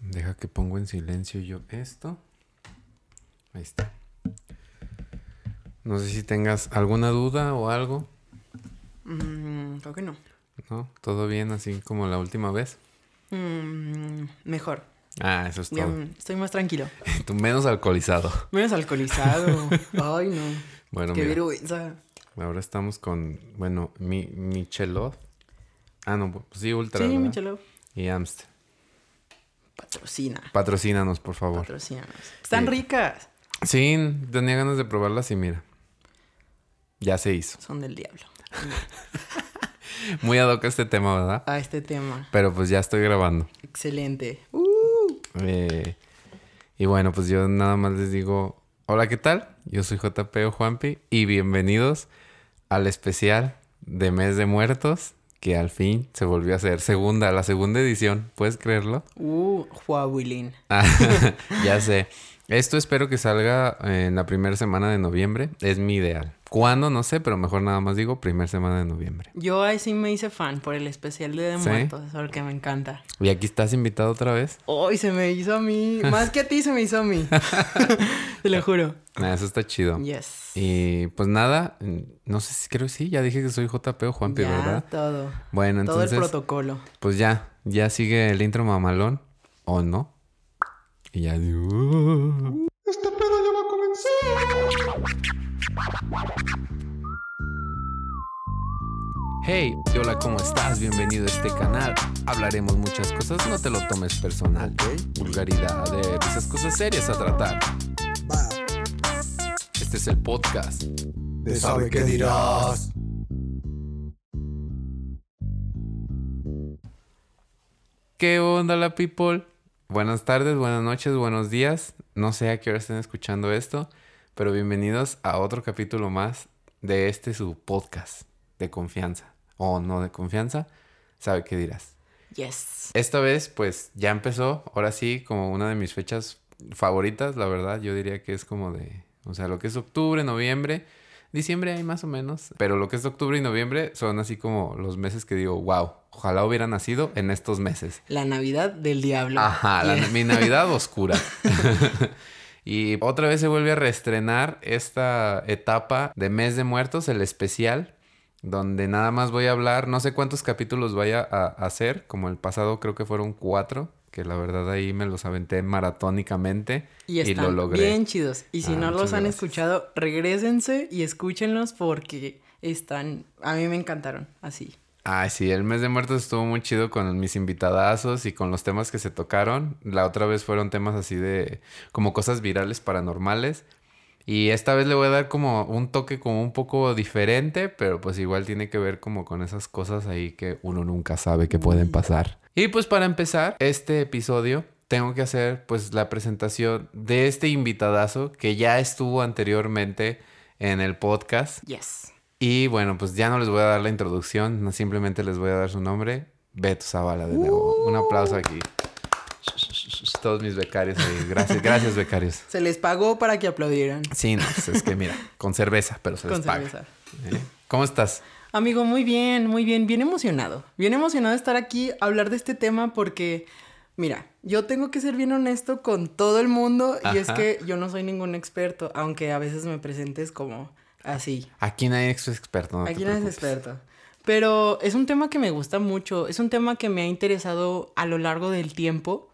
Deja que pongo en silencio yo esto. Ahí está. No sé si tengas alguna duda o algo. Mm, creo que no. ¿No? ¿Todo bien así como la última vez? Mm, mejor. Ah, eso es todo. estoy más tranquilo. Tú menos alcoholizado. Menos alcoholizado. Ay, no. Bueno, Qué mira, vergüenza. ahora estamos con, bueno, mi Michelov. Ah, no, pues sí, Ultra. Sí, ¿verdad? Michelo. Y Amstel. Patrocina. Patrocínanos, por favor. Patrocínanos. Están Sí. ricas. Sí, tenía ganas de probarlas y mira. Ya se hizo. Son del diablo. Muy ad hoc este tema, ¿verdad? A este tema. Pero pues ya estoy grabando. Excelente. Uh, Eh, y bueno, pues yo nada más les digo, hola, ¿qué tal? Yo soy JP o Juanpi y bienvenidos al especial de Mes de Muertos que al fin se volvió a hacer. Segunda, la segunda edición, ¿puedes creerlo? uh, Huawilin. Ah, ya sé. Esto espero que salga en la primera semana de noviembre. Es mi ideal. ¿Cuándo? No sé, pero mejor nada más digo primera semana de noviembre. Yo ahí sí me hice fan por el especial de, de ¿Sí? muertos, porque me encanta. ¿Y aquí estás invitado otra vez? Hoy se me hizo a mí. Más que a ti se me hizo a mí. Te lo juro. Ah, eso está chido. Yes. Y pues nada, mm, no sé si creo que sí, ya dije que soy JP o Juanpi, ya, ¿verdad? todo. Bueno, Todo el entonces, protocolo. pues ya, ya sigue el intro mamalón, ¿o no? Y ya digo... Este pedo ya va a comenzar. Hey, hola, ¿cómo estás? Bienvenido a este canal. Hablaremos muchas cosas, no te lo tomes personal. Vulgaridad, de esas cosas serias a tratar. Este es el podcast. de sabe qué dirás. ¿Qué onda la people? Buenas tardes, buenas noches, buenos días. No sé a qué hora estén escuchando esto, pero bienvenidos a otro capítulo más de este su podcast de confianza. O no de confianza, sabe qué dirás. Yes. Esta vez pues ya empezó, ahora sí, como una de mis fechas favoritas, la verdad, yo diría que es como de, o sea, lo que es octubre, noviembre, diciembre hay más o menos, pero lo que es octubre y noviembre son así como los meses que digo, wow, ojalá hubiera nacido en estos meses. La Navidad del diablo. Ajá, la- mi Navidad oscura. y otra vez se vuelve a reestrenar esta etapa de Mes de Muertos, el especial, donde nada más voy a hablar, no sé cuántos capítulos vaya a hacer, como el pasado creo que fueron cuatro, que la verdad ahí me los aventé maratónicamente Y y, están lo logré. bien chidos. Y si Ah, no los han gracias. escuchado, regrésense y escúchenlos porque están... A mí me encantaron. Así. Ay, sí, el mes de muertos estuvo muy chido con mis invitadazos y con los temas que se tocaron. La otra vez fueron temas así de como cosas virales paranormales. Y esta vez le voy a dar como un toque como un poco diferente, pero pues igual tiene que ver como con esas cosas ahí que uno nunca sabe que pueden pasar. Y pues para empezar este episodio tengo que hacer pues la presentación de este invitadazo que ya estuvo anteriormente en el podcast. Yes. Y bueno, pues ya no les voy a dar la introducción, simplemente les voy a dar su nombre, Beto Zavala de nuevo. Un aplauso aquí. Todos mis becarios ahí. Gracias, gracias becarios. Se les pagó para que aplaudieran. Sí, no, pues es que mira, con cerveza, pero se les Con paga. cerveza. ¿Eh? ¿Cómo estás? Amigo, muy bien, muy bien. Bien emocionado. Bien emocionado de estar aquí a hablar de este tema porque, mira, yo tengo que ser bien honesto con todo el mundo y es que yo no soy ningún experto, aunque a veces me presentes como así. Aquí nadie es experto. No Aquí no es experto. Pero es un tema que me gusta mucho, es un tema que me ha interesado a lo largo del tiempo.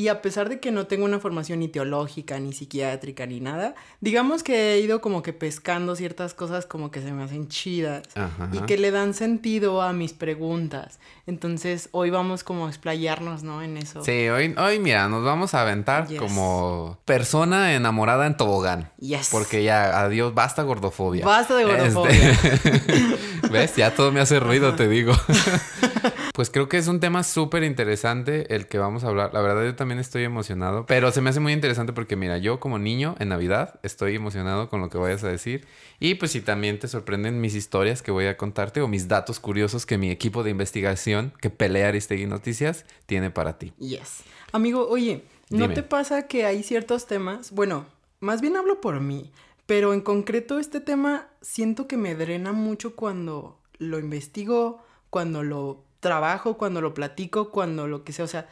Y a pesar de que no tengo una formación ni teológica, ni psiquiátrica, ni nada, digamos que he ido como que pescando ciertas cosas como que se me hacen chidas Ajá. y que le dan sentido a mis preguntas. Entonces hoy vamos como a explayarnos, ¿no? En eso. Sí, hoy, hoy mira, nos vamos a aventar Yes. como persona enamorada en tobogán. Yes. Porque ya, adiós, basta gordofobia. Basta de gordofobia. Este- ¿Ves? Ya todo me hace ruido, te digo. pues creo que es un tema súper interesante el que vamos a hablar. La verdad, yo también estoy emocionado. Pero se me hace muy interesante porque, mira, yo como niño en Navidad estoy emocionado con lo que vayas a decir. Y pues si también te sorprenden mis historias que voy a contarte o mis datos curiosos que mi equipo de investigación que pelea Aristegui Noticias tiene para ti. Yes. Amigo, oye, ¿no Dime. te pasa que hay ciertos temas? Bueno, más bien hablo por mí, pero en concreto este tema siento que me drena mucho cuando lo investigo, cuando lo trabajo, cuando lo platico, cuando lo que sea. O sea,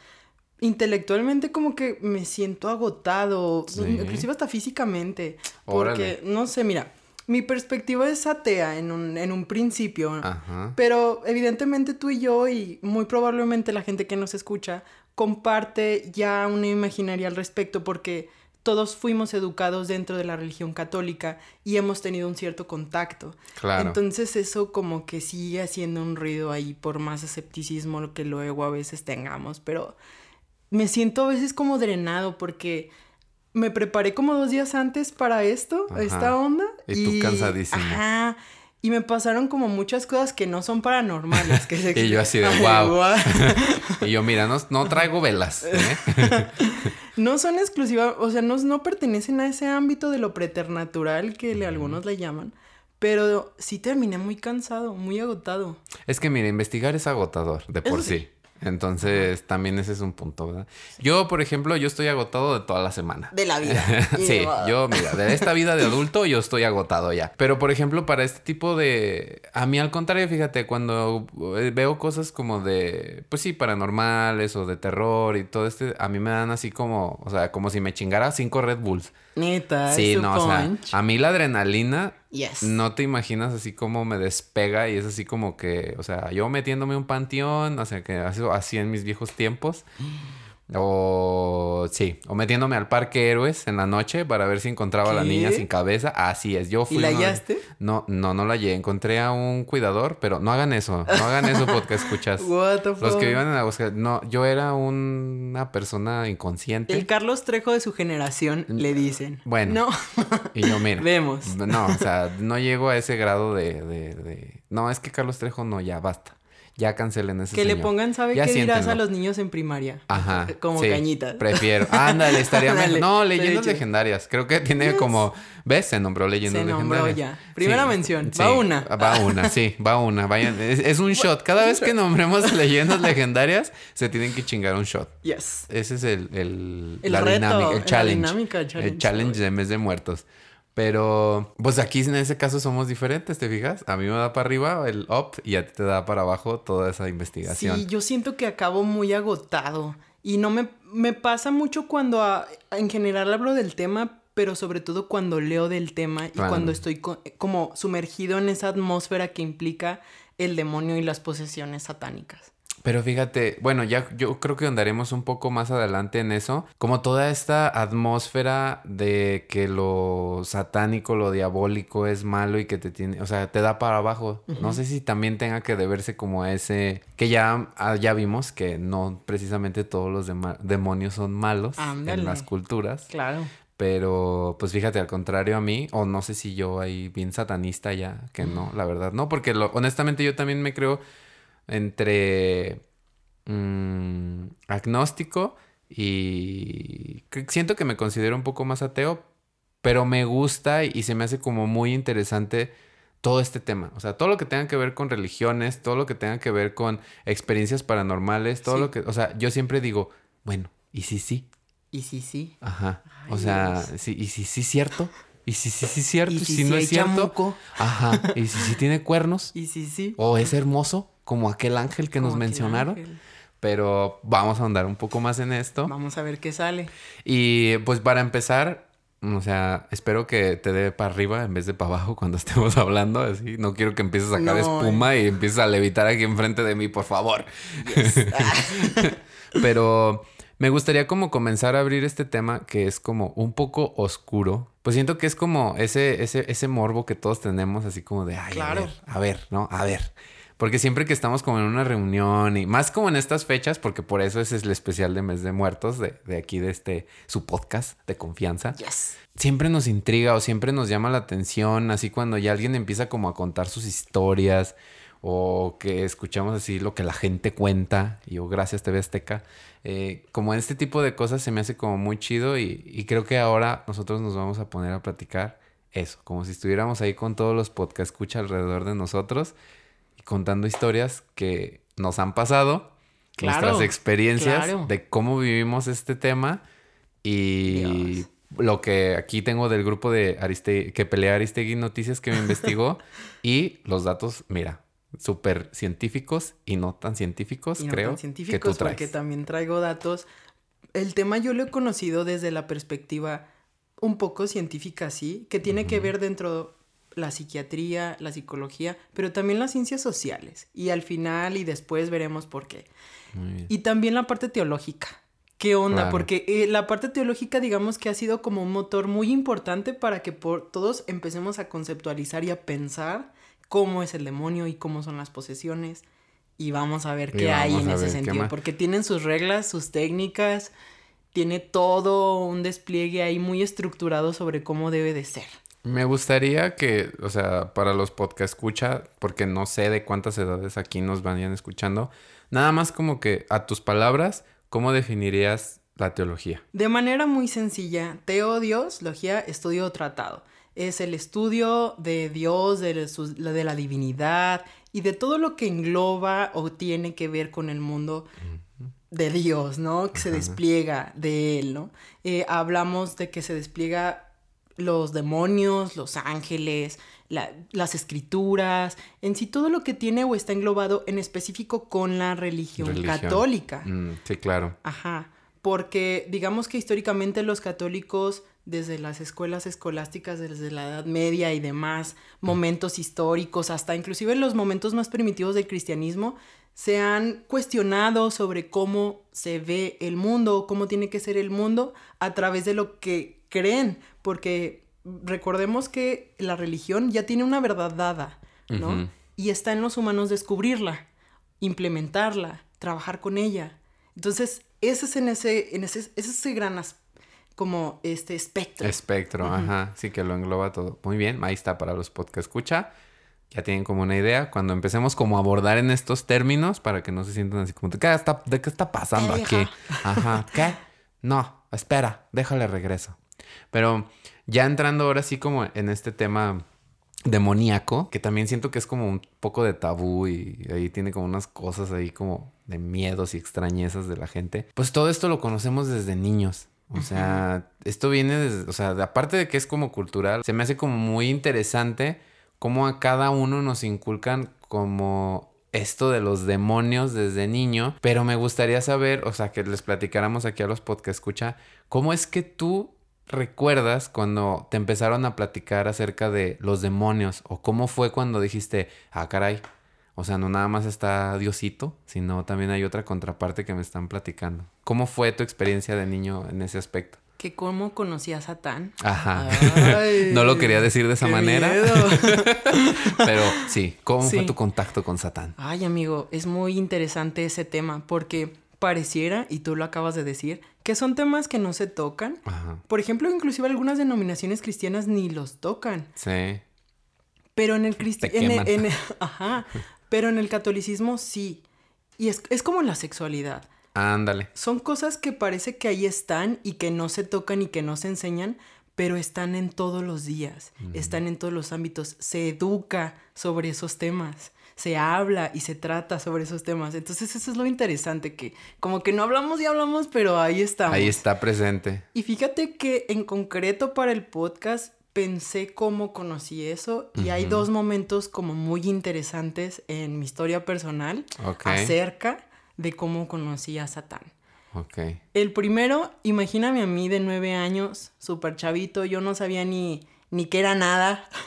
intelectualmente como que me siento agotado, Sí. inclusive hasta físicamente. Porque, no sé, mira, mi perspectiva es atea en un, en un principio. Ajá. Pero evidentemente tú y yo y muy probablemente la gente que nos escucha comparte ya una imaginaria al respecto porque todos fuimos educados dentro de la religión católica y hemos tenido un cierto contacto. Claro. Entonces eso como que sigue haciendo un ruido ahí por más escepticismo que luego a veces tengamos, pero me siento a veces como drenado porque me preparé como dos días antes para esto, Ajá. esta onda. Y tú cansadísimo. Ajá. Y me pasaron como muchas cosas que no son paranormales. Que se- Y yo así de, guau. Y yo, mira, no, no traigo velas. ¿eh? No son exclusivas, o sea, no, no pertenecen a ese ámbito de lo preternatural que le, algunos le llaman. Pero sí terminé muy cansado, muy agotado. Es que, mira, investigar es agotador de por Eso sí. sí. Entonces, también ese es un punto, ¿verdad? Yo, por ejemplo, yo estoy agotado de toda la semana. De la vida. Sí, yo, mira, de esta vida de adulto yo estoy agotado ya. Pero, por ejemplo, para este tipo de... A mí al contrario, fíjate, cuando eh, veo cosas como de, pues sí, paranormales o de terror y todo este, a mí me dan así como, o sea, como si me chingara cinco Red Bulls. Neta, Sí, no, o sea, a mí la adrenalina Yes. no te imaginas así como me despega y es así como que, o sea, yo metiéndome un panteón, o sea, que así, así en mis viejos tiempos. O sí, o metiéndome al parque héroes en la noche para ver si encontraba a la niña sin cabeza. Así es, yo fui. ¿Y la de- hallaste? No, no, no la hallé. Encontré a un cuidador, pero no hagan eso. No hagan eso porque escuchas. What the Los fuck? que vivan en Aguascalientes. No, yo era una persona inconsciente. El Carlos Trejo de su generación, le dicen. Bueno. No. Y yo, mira. Vemos. No, o sea, no llego a ese grado de, de, de- No, es que Carlos Trejo no, ya basta. Ya cancelen ese que le pongan, ¿sabe Ya qué dirás a los niños en primaria? Ajá. Como sí, cañitas. Prefiero. Ándale, estaría mejor. No, leyendas legendarias. Creo que tiene Yes. como. ¿Ves? Se nombró leyendas Se nombró legendarias. ya. Primera mención. Va una. Va una, sí, va una. Vayan. Es, es un shot. Cada vez que nombremos leyendas legendarias, se tienen que chingar un shot. Yes. Ese es el, el, El la reto, dinámica, el la challenge. dinámica, el challenge. El challenge de mes de muertos. Pero, pues aquí en ese caso somos diferentes, ¿te fijas? A mí me da para arriba el up y a ti te da para abajo toda esa investigación. Sí, yo siento que acabo muy agotado. Y no me, me pasa mucho cuando a- en general hablo del tema, pero sobre todo cuando leo del tema y Claro. cuando estoy co- como sumergido en esa atmósfera que implica el demonio y las posesiones satánicas. Pero fíjate, bueno, ya yo creo que andaremos un poco más adelante en eso. Como toda esta atmósfera de que lo satánico, lo diabólico es malo y que te tiene, o sea, te da para abajo. No sé si también tenga que deberse como a ese, que ya, ah, ya vimos que no precisamente todos los demonios son malos Ándale. en las culturas. Claro. Pero, pues fíjate, al contrario a mí, o no sé si yo ahí bien satanista ya, que no, la verdad, no, porque lo- honestamente yo también me creo entre mm, agnóstico y siento que me considero un poco más ateo, pero me gusta y se me hace como muy interesante todo este tema. O sea, todo lo que tenga que ver con religiones, todo lo que tenga que ver con experiencias paranormales, todo Sí. lo que, o sea, yo siempre digo, bueno, ¿y si sí? Y sí, sí. Ajá. o sea, Dios. sí, y si sí es cierto. Y si sí sí es cierto. Y si si, no es cierto. chamuco. Ajá. Y si sí tiene cuernos. Y sí, sí. O es hermoso, como aquel ángel que nos Como mencionaron. ángel. Pero vamos a andar un poco más en esto. Vamos a ver qué sale. Y pues para empezar, o sea, espero que te dé para arriba en vez de para abajo cuando estemos hablando. Así, no quiero que empieces a sacar No, espuma y empieces a levitar aquí enfrente de mí, por favor. Pero me gustaría como comenzar a abrir este tema que es como un poco oscuro. Pues siento que es como ese, ese, ese morbo que todos tenemos, así como de, ay, Claro. a ver, a ver, ¿no? A ver. Porque siempre que estamos como en una reunión y más como en estas fechas, porque por eso ese es el especial de Mes de Muertos de, de aquí de este, su podcast de confianza Yes. siempre nos intriga o siempre nos llama la atención, así cuando ya alguien empieza como a contar sus historias o que escuchamos así lo que la gente cuenta, y yo gracias TV Azteca, eh, como este tipo de cosas se me hace como muy chido y, y creo que ahora nosotros nos vamos a poner a platicar eso, como si estuviéramos ahí con todos los podcast escucha alrededor de nosotros contando historias que nos han pasado, Claro, nuestras experiencias claro. de cómo vivimos este tema y Dios. lo que aquí tengo del grupo de Ariste que pelea Aristegui Noticias que me investigó y los datos, mira, súper científicos y no tan científicos, no creo, tan que tú científicos, traes. porque también traigo datos el tema yo lo he conocido desde la perspectiva un poco científica, sí, que tiene que ver dentro la psiquiatría, la psicología, pero también las ciencias sociales. Y al final y después veremos por qué. Y también la parte teológica. ¿Qué onda? Claro. Porque eh, la parte teológica, digamos que ha sido como un motor muy importante para que por todos empecemos a conceptualizar y a pensar cómo es el demonio y cómo son las posesiones. Y vamos a ver Y qué hay en ese sentido. Porque tienen sus reglas, sus técnicas, tiene todo un despliegue ahí muy estructurado sobre cómo debe de ser. Me gustaría que, o sea, para los podcast escucha, porque no sé de cuántas edades aquí nos vayan escuchando, nada más como que a tus palabras, ¿cómo definirías la teología? De manera muy sencilla, teo Dios, logía, estudio o tratado. Es el estudio de Dios, de, su- de la divinidad y de todo lo que engloba o tiene que ver con el mundo de Dios, ¿no? Que se despliega de Él, ¿no? Eh, hablamos de que se despliega los demonios, los ángeles, la- las escrituras, en sí todo lo que tiene o está englobado en específico con la religión, Religión. católica. Mm, sí, claro. Ajá, porque digamos que históricamente los católicos, desde las escuelas escolásticas, desde la Edad Media y demás momentos históricos, hasta inclusive los momentos más primitivos del cristianismo, se han cuestionado sobre cómo se ve el mundo, cómo tiene que ser el mundo a través de lo que creen, porque recordemos que la religión ya tiene una verdad dada, ¿no? Ujú. Y está en los humanos descubrirla, implementarla, trabajar con ella. Entonces, ese es en ese, en ese, ese es ese gran as- como este espectro. Espectro, ajá. Sí, que lo engloba todo. Muy bien, ahí está para los podcast escucha. Ya tienen como una idea. Cuando empecemos como a abordar en estos términos, para que no se sientan así como, ¿de qué está, de qué está pasando ¿Qué aquí? Ajá, ¿qué? No, espera, déjale regreso. Pero ya entrando ahora sí como en este tema demoníaco, que también siento que es como un poco de tabú y ahí tiene como unas cosas ahí como de miedos y extrañezas de la gente. Pues todo esto lo conocemos desde niños. O sea, esto viene desde, o sea, aparte de que es como cultural, se me hace como muy interesante cómo a cada uno nos inculcan como esto de los demonios desde niño, pero me gustaría saber, o sea, que les platicáramos aquí a los podcast escucha, cómo es que tú recuerdas cuando te empezaron a platicar acerca de los demonios o cómo fue cuando dijiste, ah, caray, o sea, no nada más está Diosito, sino también hay otra contraparte que me están platicando. ¿Cómo fue tu experiencia de niño en ese aspecto? Que cómo conocí a Satán. Ajá. Ay, no lo quería decir de esa qué manera, miedo. pero sí, ¿cómo fue Sí. tu contacto con Satán? Ay, amigo, es muy interesante ese tema porque pareciera, y tú lo acabas de decir, que son temas que no se tocan. Ajá. Por ejemplo, inclusive algunas denominaciones cristianas ni los tocan. Sí. Pero en el cristi- Te en el- queman. en el- ajá. Pero en el catolicismo sí. Y es, es como la sexualidad. Ándale. Son cosas que parece que ahí están y que no se tocan y que no se enseñan, pero están en todos los días, están en todos los ámbitos. Se educa sobre esos temas, se habla y se trata sobre esos temas. Entonces eso es lo interesante, que como que no hablamos y hablamos, pero ahí estamos. Ahí está presente. Y fíjate que en concreto para el podcast pensé cómo conocí eso y hay dos momentos como muy interesantes en mi historia personal acerca de cómo conocí a Satán. El primero, imagíname a mí de nueve años, súper chavito, yo no sabía ni, ni qué era nada.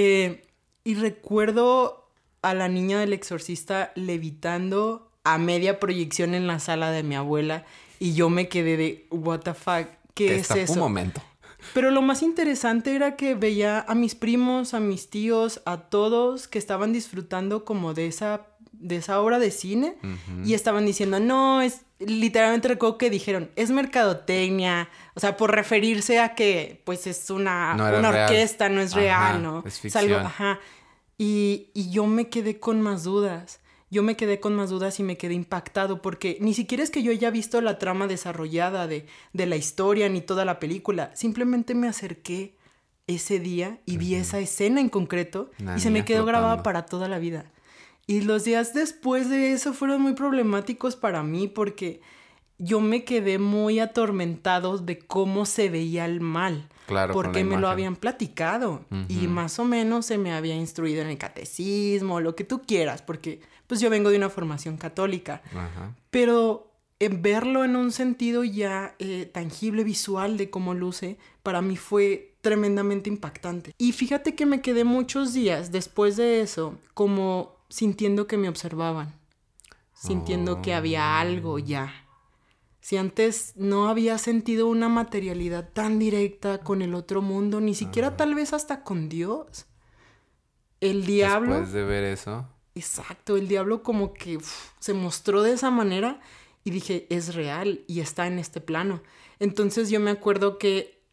Eh, y recuerdo a la niña del exorcista levitando a media proyección en la sala de mi abuela y yo me quedé de, what the fuck, ¿qué es Un eso? momento. Pero lo más interesante era que veía a mis primos, a mis tíos, a todos que estaban disfrutando como de esa, de esa obra de cine y estaban diciendo, no, es literalmente recuerdo que dijeron, es mercadotecnia, o sea, por referirse a que pues es una, No una real. orquesta, no es Ajá, real, ¿no? es algo, ficción. ajá. Y, y yo me quedé con más dudas. Yo me quedé con más dudas y me quedé impactado porque ni siquiera es que yo haya visto la trama desarrollada de, de la historia ni toda la película. Simplemente me acerqué ese día y vi esa escena en concreto y se me quedó grabada para toda la vida. Y los días después de eso fueron muy problemáticos para mí porque yo me quedé muy atormentado de cómo se veía el mal. Claro, porque me lo habían platicado y más o menos se me había instruido en el catecismo, lo que tú quieras, porque pues yo vengo de una formación católica. Pero eh, verlo en un sentido ya eh, tangible, visual de cómo luce, para mí fue tremendamente impactante. Y fíjate que me quedé muchos días después de eso como sintiendo que me observaban, sintiendo que había algo ya. Si antes no había sentido una materialidad tan directa con el otro mundo, ni siquiera tal vez hasta con Dios. El diablo... Después de ver eso. Exacto, el diablo como que uf, se mostró de esa manera y dije, es real y está en este plano. Entonces yo me acuerdo que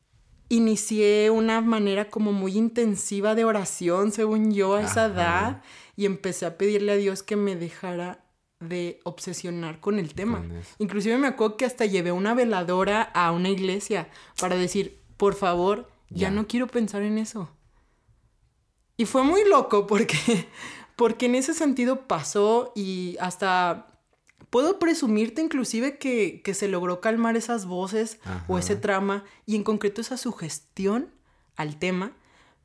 inicié una manera como muy intensiva de oración, según yo, a esa Ajá. edad, y empecé a pedirle a Dios que me dejara de obsesionar con el tema. Con. Inclusive me acuerdo que hasta llevé una veladora a una iglesia para decir, por favor, ya, Ya. no quiero pensar en eso. Y fue muy loco porque, porque en ese sentido pasó y hasta puedo presumirte inclusive que, que se logró calmar esas voces o ese trama y en concreto esa sugestión al tema.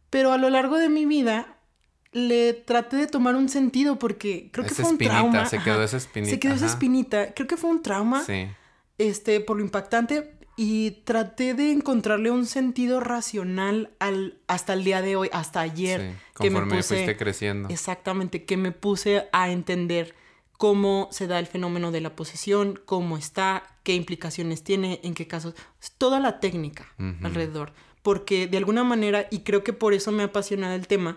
Pero a lo largo de mi vida le traté de tomar un sentido porque creo que fue un espinita, trauma. se quedó esa espinita, Se quedó esa espinita. Creo que fue un trauma Sí. este, por lo impactante y traté de encontrarle un sentido racional al, hasta el día de hoy, hasta ayer, sí. que me Conforme puse, fuiste creciendo. exactamente, que me puse a entender cómo se da el fenómeno de la posesión, cómo está, qué implicaciones tiene, en qué casos, toda la técnica alrededor, porque de alguna manera, y creo que por eso me apasiona el tema,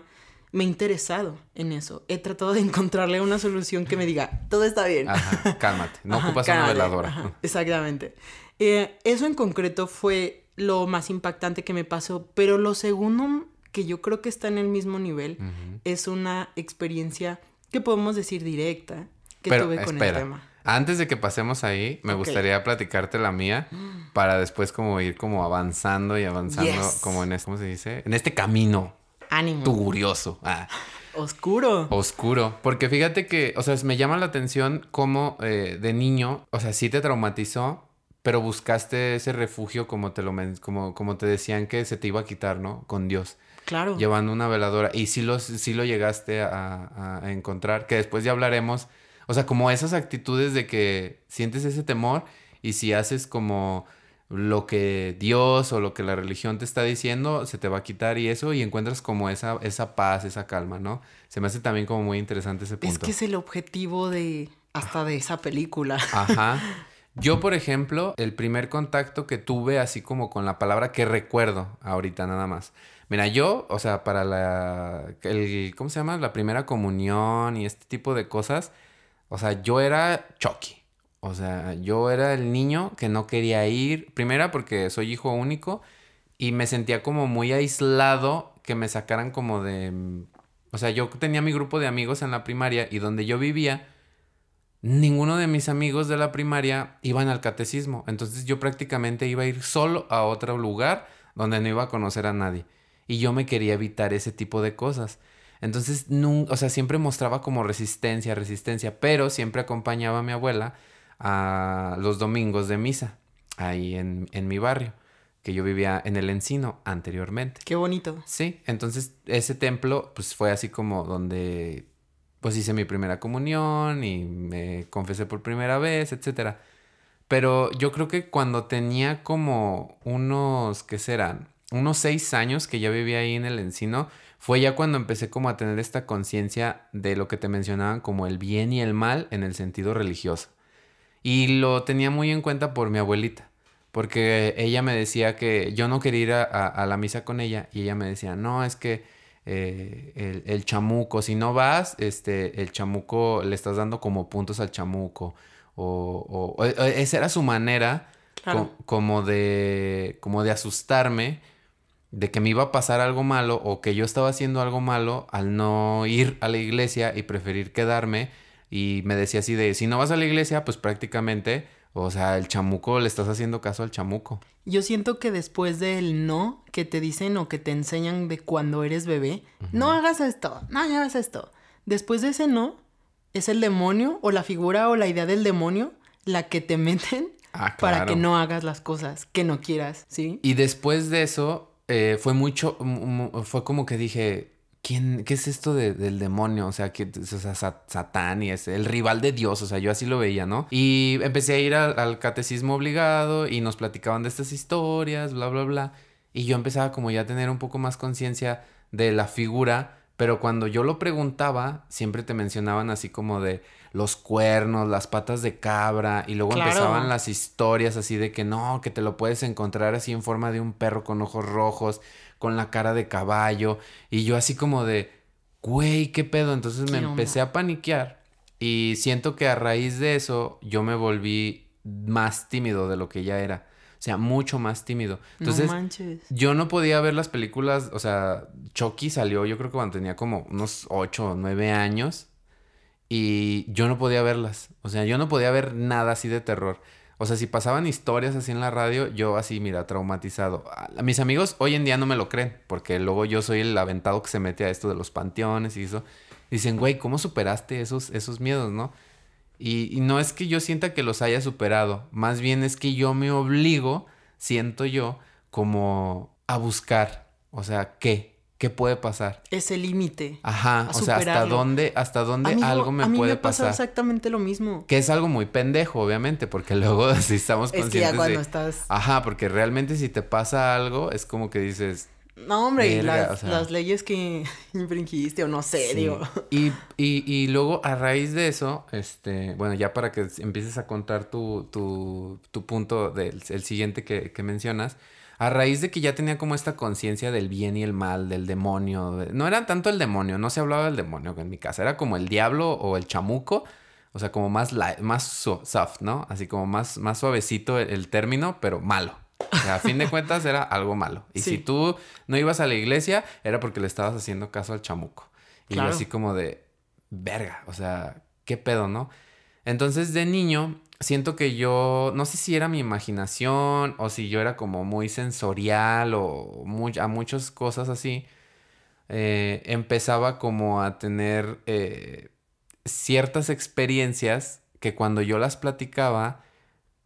me he interesado en eso. He tratado de encontrarle una solución que me diga, todo está bien. Ajá, cálmate. No Ajá, ocupas una veladora. ajá, exactamente. Eh, eso en concreto fue lo más impactante que me pasó, pero lo segundo que yo creo que está en el mismo nivel es una experiencia que podemos decir directa que Pero tuve con espera, el tema. antes de que pasemos ahí, me gustaría platicarte la mía para después como ir como avanzando y avanzando Yes. como en este, ¿cómo se dice? En este camino Ánimo. tugurioso, ah, Oscuro. oscuro. Porque fíjate que, o sea, me llama la atención cómo eh, de niño, o sea, sí te traumatizó, pero buscaste ese refugio como te lo como, como te decían que se te iba a quitar, ¿no? Con Dios. Claro. llevando una veladora. Y sí lo, sí lo llegaste a, a- a encontrar, que después ya hablaremos. O sea, como esas actitudes de que sientes ese temor y si haces como lo que Dios o lo que la religión te está diciendo, se te va a quitar y eso, y encuentras como esa, esa paz, esa calma, ¿no? Se me hace también como muy interesante ese punto. es que es el objetivo de hasta de esa película. Ajá. Yo, por ejemplo, el primer contacto que tuve así como con la palabra que recuerdo ahorita nada más. Mira, yo, o sea, para la, el, ¿cómo se llama? La primera comunión y este tipo de cosas, o sea, yo era Chucky. O sea, yo era el niño que no quería ir. Primera porque soy hijo único y me sentía como muy aislado que me sacaran como de... O sea, yo tenía mi grupo de amigos en la primaria y donde yo vivía, ninguno de mis amigos de la primaria iban al catecismo. Entonces yo prácticamente iba a ir solo a otro lugar donde no iba a conocer a nadie. Y yo me quería evitar ese tipo de cosas. Entonces, nun- o sea, siempre mostraba como resistencia, resistencia, pero siempre acompañaba a mi abuela a los domingos de misa, ahí en, en mi barrio, que yo vivía en el Encino anteriormente. Qué bonito. Sí, entonces ese templo pues fue así como donde pues hice mi primera comunión y me confesé por primera vez, etcétera. Pero yo creo que cuando tenía como unos, ¿qué serán? Unos seis años que ya vivía ahí en el encino, fue ya cuando empecé como a tener esta conciencia de lo que te mencionaban como el bien y el mal en el sentido religioso. Y lo tenía muy en cuenta por mi abuelita, porque ella me decía que yo no quería ir a, a- a la misa con ella y ella me decía, no, es que eh, el, el chamuco, si no vas, este, el chamuco le estás dando como puntos al chamuco. O, o- o- o- esa era su manera Claro. co- como de como de asustarme de que me iba a pasar algo malo o que yo estaba haciendo algo malo al no ir a la iglesia y preferir quedarme y me decía así de si no vas a la iglesia pues prácticamente o sea el chamuco le estás haciendo caso al chamuco Yo siento que después del no que te dicen o que te enseñan de cuando eres bebé, no hagas esto, no hagas esto. Después de ese no, es el demonio o la figura o la idea del demonio la que te meten Ah, para que no hagas las cosas que no quieras, ¿sí? Y después de eso, eh, fue mucho, mu- mu- fue como que dije, ¿quién, ¿qué es esto de- del demonio? O sea, que, o sea, Sa- Satán y es el rival de Dios, o sea, yo así lo veía, ¿no? Y empecé a ir al, al catecismo obligado y nos platicaban de estas historias, bla, bla, bla. Y yo empezaba como ya a tener un poco más conciencia de la figura, pero cuando yo lo preguntaba, siempre te mencionaban así como de los cuernos, las patas de cabra, y luego Claro. empezaban las historias así de que no, que te lo puedes encontrar así en forma de un perro con ojos rojos, con la cara de caballo, y yo así como de, güey, ¿qué pedo? Entonces me empecé a paniquear y siento que a raíz de eso yo me volví más tímido de lo que ya era, o sea, mucho más tímido. Entonces, no manches. yo no podía ver las películas, o sea, Chucky salió yo creo que cuando tenía como unos 8 o 9 años y yo no podía verlas, o sea, yo no podía ver nada así de terror. O sea, si pasaban historias así en la radio, yo así, mira, traumatizado. A mis amigos hoy en día no me lo creen, porque luego yo soy el aventado que se mete a esto de los panteones y eso. Dicen, güey, ¿cómo superaste esos, esos miedos, no? Y, y no es que yo sienta que los haya superado, más bien es que yo me obligo, siento yo, como a buscar, o sea, ¿qué? ¿Qué puede pasar? Ese límite. Ajá, o sea, hasta dónde, hasta dónde Amigo, algo me a mí puede me pasa pasar. exactamente lo mismo. Que es algo muy pendejo, obviamente, porque luego si estamos Es conscientes que ya cuando de... estás... Ajá, porque realmente si te pasa algo, es como que dices... No, hombre, las, o sea. las leyes que infringiste o no sé, sí. digo. Y, y, y luego a raíz de eso, este, bueno, ya para que empieces a contar tu, tu, tu punto del el siguiente que, que mencionas, a raíz de que ya tenía como esta conciencia del bien y el mal, del demonio, de- no era tanto el demonio, no se hablaba del demonio en mi casa, era como el diablo o el chamuco, o sea, como más, light, más soft, ¿no? Así como más, más suavecito el, el término, pero malo. O sea, a fin de cuentas era algo malo. Y Sí. si tú no ibas a la iglesia, era porque le estabas haciendo caso al chamuco. Y Claro. yo así como de, verga, o sea, ¿qué pedo, no? Entonces de niño, siento que yo, no sé si era mi imaginación o si yo era como muy sensorial o muy- a muchas cosas así, eh, empezaba como a tener eh, ciertas experiencias que cuando yo las platicaba,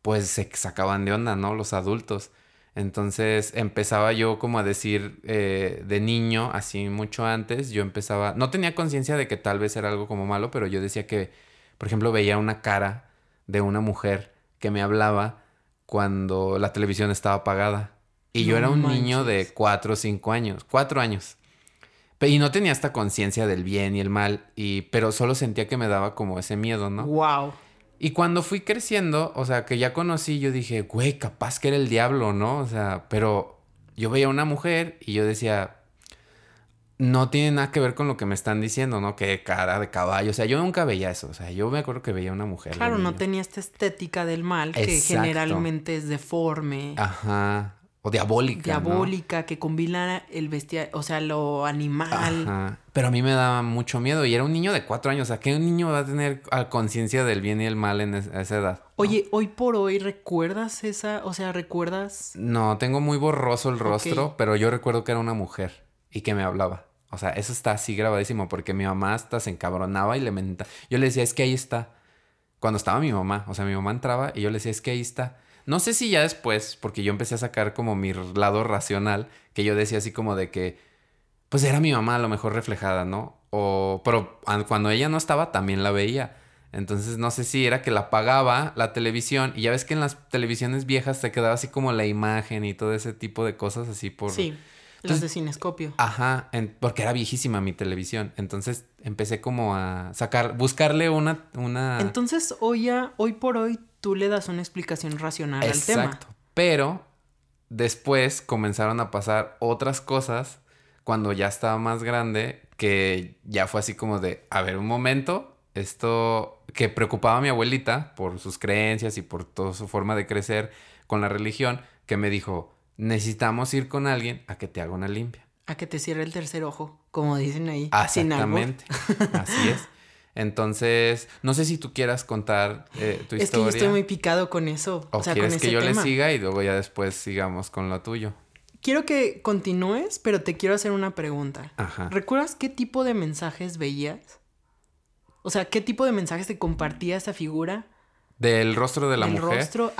pues se sacaban de onda, ¿no? Los adultos. Entonces empezaba yo como a decir eh, de niño, así mucho antes, yo empezaba, no tenía conciencia de que tal vez era algo como malo, pero yo decía que, por ejemplo, veía una cara de una mujer que me hablaba cuando la televisión estaba apagada. Y yo era un niño de cuatro o cinco años, cuatro años. Y no tenía esta conciencia del bien y el mal, y, pero solo sentía que me daba como ese miedo, ¿no? Wow. Y cuando fui creciendo, o sea, que ya conocí, yo dije, güey, capaz que era el diablo, ¿no? O sea, pero yo veía una mujer y yo decía, no tiene nada que ver con lo que me están diciendo, ¿no? Que cara de caballo. O sea, yo nunca veía eso. O sea, yo me acuerdo que veía una mujer. Claro, no tenía esta estética del mal que generalmente es deforme, Ajá. O diabólica. ¿no? diabólica, que combina el bestia, o sea, lo animal. Ajá. Pero a mí me daba mucho miedo y era un niño de cuatro años. O sea, ¿qué un niño va a tener conciencia del bien y el mal en es- esa edad? Oye, hoy por hoy, ¿recuerdas esa? O sea, ¿recuerdas? No, tengo muy borroso el rostro, pero yo recuerdo que era una mujer y que me hablaba. O sea, eso está así grabadísimo porque mi mamá hasta se encabronaba y le mentaba. Yo le decía, es que ahí está. Cuando estaba mi mamá, o sea, mi mamá entraba y yo le decía, es que ahí está. No sé si ya después, porque yo empecé a sacar como mi lado racional, que yo decía así como de que, pues era mi mamá a lo mejor reflejada, ¿no? O, pero an- cuando ella no estaba, también la veía. Entonces no sé si era que la apagaba la televisión y ya ves que en las televisiones viejas te quedaba así como la imagen y todo ese tipo de cosas así por... Sí, las Entonces- de cinescopio. Ajá, en- porque era viejísima mi televisión. Entonces empecé como a sacar, buscarle una... una... Entonces, hoy ya, hoy por hoy, tú le das una explicación racional al tema. Exacto. Pero después comenzaron a pasar otras cosas cuando ya estaba más grande que ya fue así como de, a ver, un momento, esto que preocupaba a mi abuelita por sus creencias y por toda su forma de crecer con la religión, que me dijo, necesitamos ir con alguien a que te haga una limpia. A que te cierre el tercer ojo, como dicen ahí. Ah, sin. Exactamente. Así es. Entonces, no sé si tú quieras contar eh, tu Es que historia. yo estoy muy picado con eso. O, O, sea, con quieres ese que yo tema. le siga y luego ya después sigamos con lo tuyo. Quiero que continúes, pero te quiero hacer una pregunta. Ajá. ¿Recuerdas qué tipo de mensajes veías? O sea, ¿qué tipo de mensajes te compartía esa figura? Del rostro de la del mujer. rostro.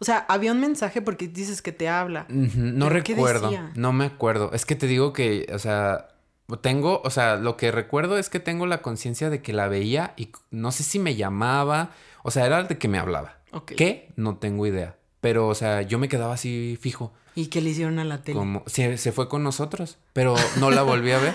O sea, había un mensaje porque dices que te habla. No ¿Pero qué recuerdo. No me acuerdo. Es que te digo que, o sea, tengo, o sea, lo que recuerdo es que tengo la conciencia de que la veía y no sé si me llamaba, o sea, era de que me hablaba. ¿Qué? No tengo idea. Pero, o sea, yo me quedaba así fijo. ¿Y qué le hicieron a la tele? Como, se, se fue con nosotros, pero no la volví a ver.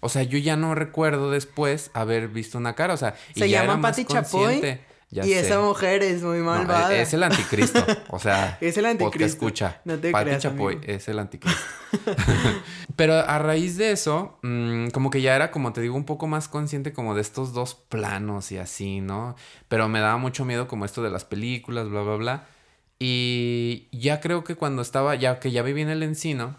O sea, yo ya no recuerdo después haber visto una cara, o sea, y Se ya llama era más Pati Chapoy consciente. Ya y sé. esa mujer es muy No, malvada. es el anticristo. O sea, Es el podcast anticristo. escucha. No te Pati creas, Chapoy amigo. es el anticristo. Pero a raíz de eso, mm, como que ya era, como te digo, un poco más consciente como de estos dos planos y así, ¿no? Pero me daba mucho miedo como esto de las películas, bla, bla, bla. Y ya creo que cuando estaba, ya que ya viví en el encino,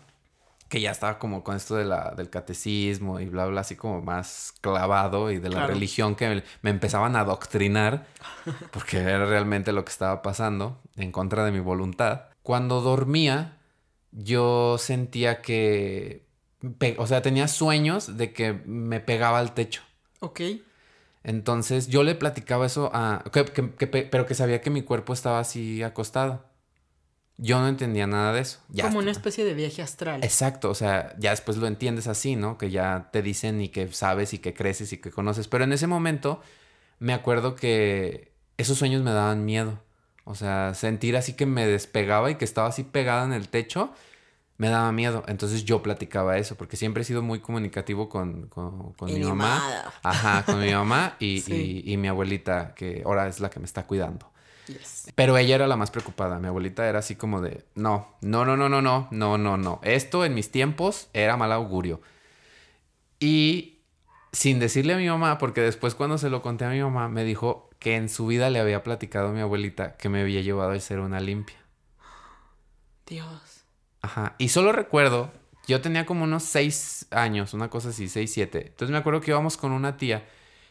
que ya estaba como con esto de la, del catecismo y bla, bla, así como más clavado y de la Claro. religión que me, me empezaban a adoctrinar, porque era realmente lo que estaba pasando en contra de mi voluntad. Cuando dormía, yo sentía que, o sea, tenía sueños de que me pegaba al techo. Ok. Entonces yo le platicaba eso a... que- que- que pe- pero que sabía que mi cuerpo estaba así acostado. Yo no entendía nada de eso. Ya Como una especie de viaje astral. Exacto, o sea, ya después lo entiendes así, ¿no? Que ya te dicen y que sabes y que creces y que conoces. Pero en ese momento me acuerdo que esos sueños me daban miedo. O sea, sentir así que me despegaba y que estaba así pegada en el techo, me daba miedo. Entonces yo platicaba eso, porque siempre he sido muy comunicativo con, con, con mi mamá. Ajá, con mi mamá y, Sí. y- y mi abuelita, que ahora es la que me está cuidando. Yes. Pero ella era la más preocupada. Mi abuelita era así como de, no, no, no, no, no, no, no, no, no. Esto en mis tiempos era mal augurio. Y sin decirle a mi mamá, porque después cuando se lo conté a mi mamá, me dijo que en su vida le había platicado a mi abuelita que me había llevado a hacer una limpia. Dios. Ajá. Y solo recuerdo, yo tenía como unos seis años, una cosa así, seis, siete. Entonces me acuerdo que íbamos con una tía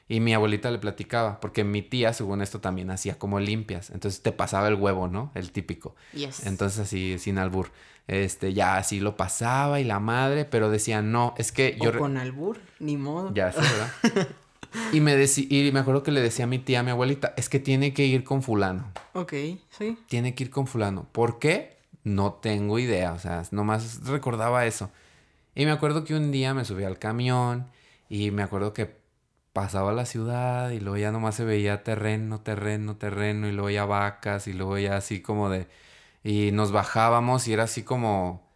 y mi abuelita le platicaba, porque mi tía, según esto, también hacía como limpias. Entonces te pasaba el huevo, ¿no? El típico. Yes. Entonces así, sin albur. Este, ya así lo pasaba y la madre, pero decía, no, es que yo... o re- con albur, ni modo. Ya, sí, ¿verdad? y, me y me acuerdo que le decía a mi tía, a mi abuelita, es que tiene que ir con fulano Ok, sí. tiene que ir con fulano. ¿Por qué? No tengo idea, o sea, nomás recordaba eso. Y me acuerdo que un día me subí al camión y me acuerdo que pasaba la ciudad y luego ya nomás se veía terreno, terreno, terreno y luego ya vacas y luego ya así como de... Y nos bajábamos y era así como,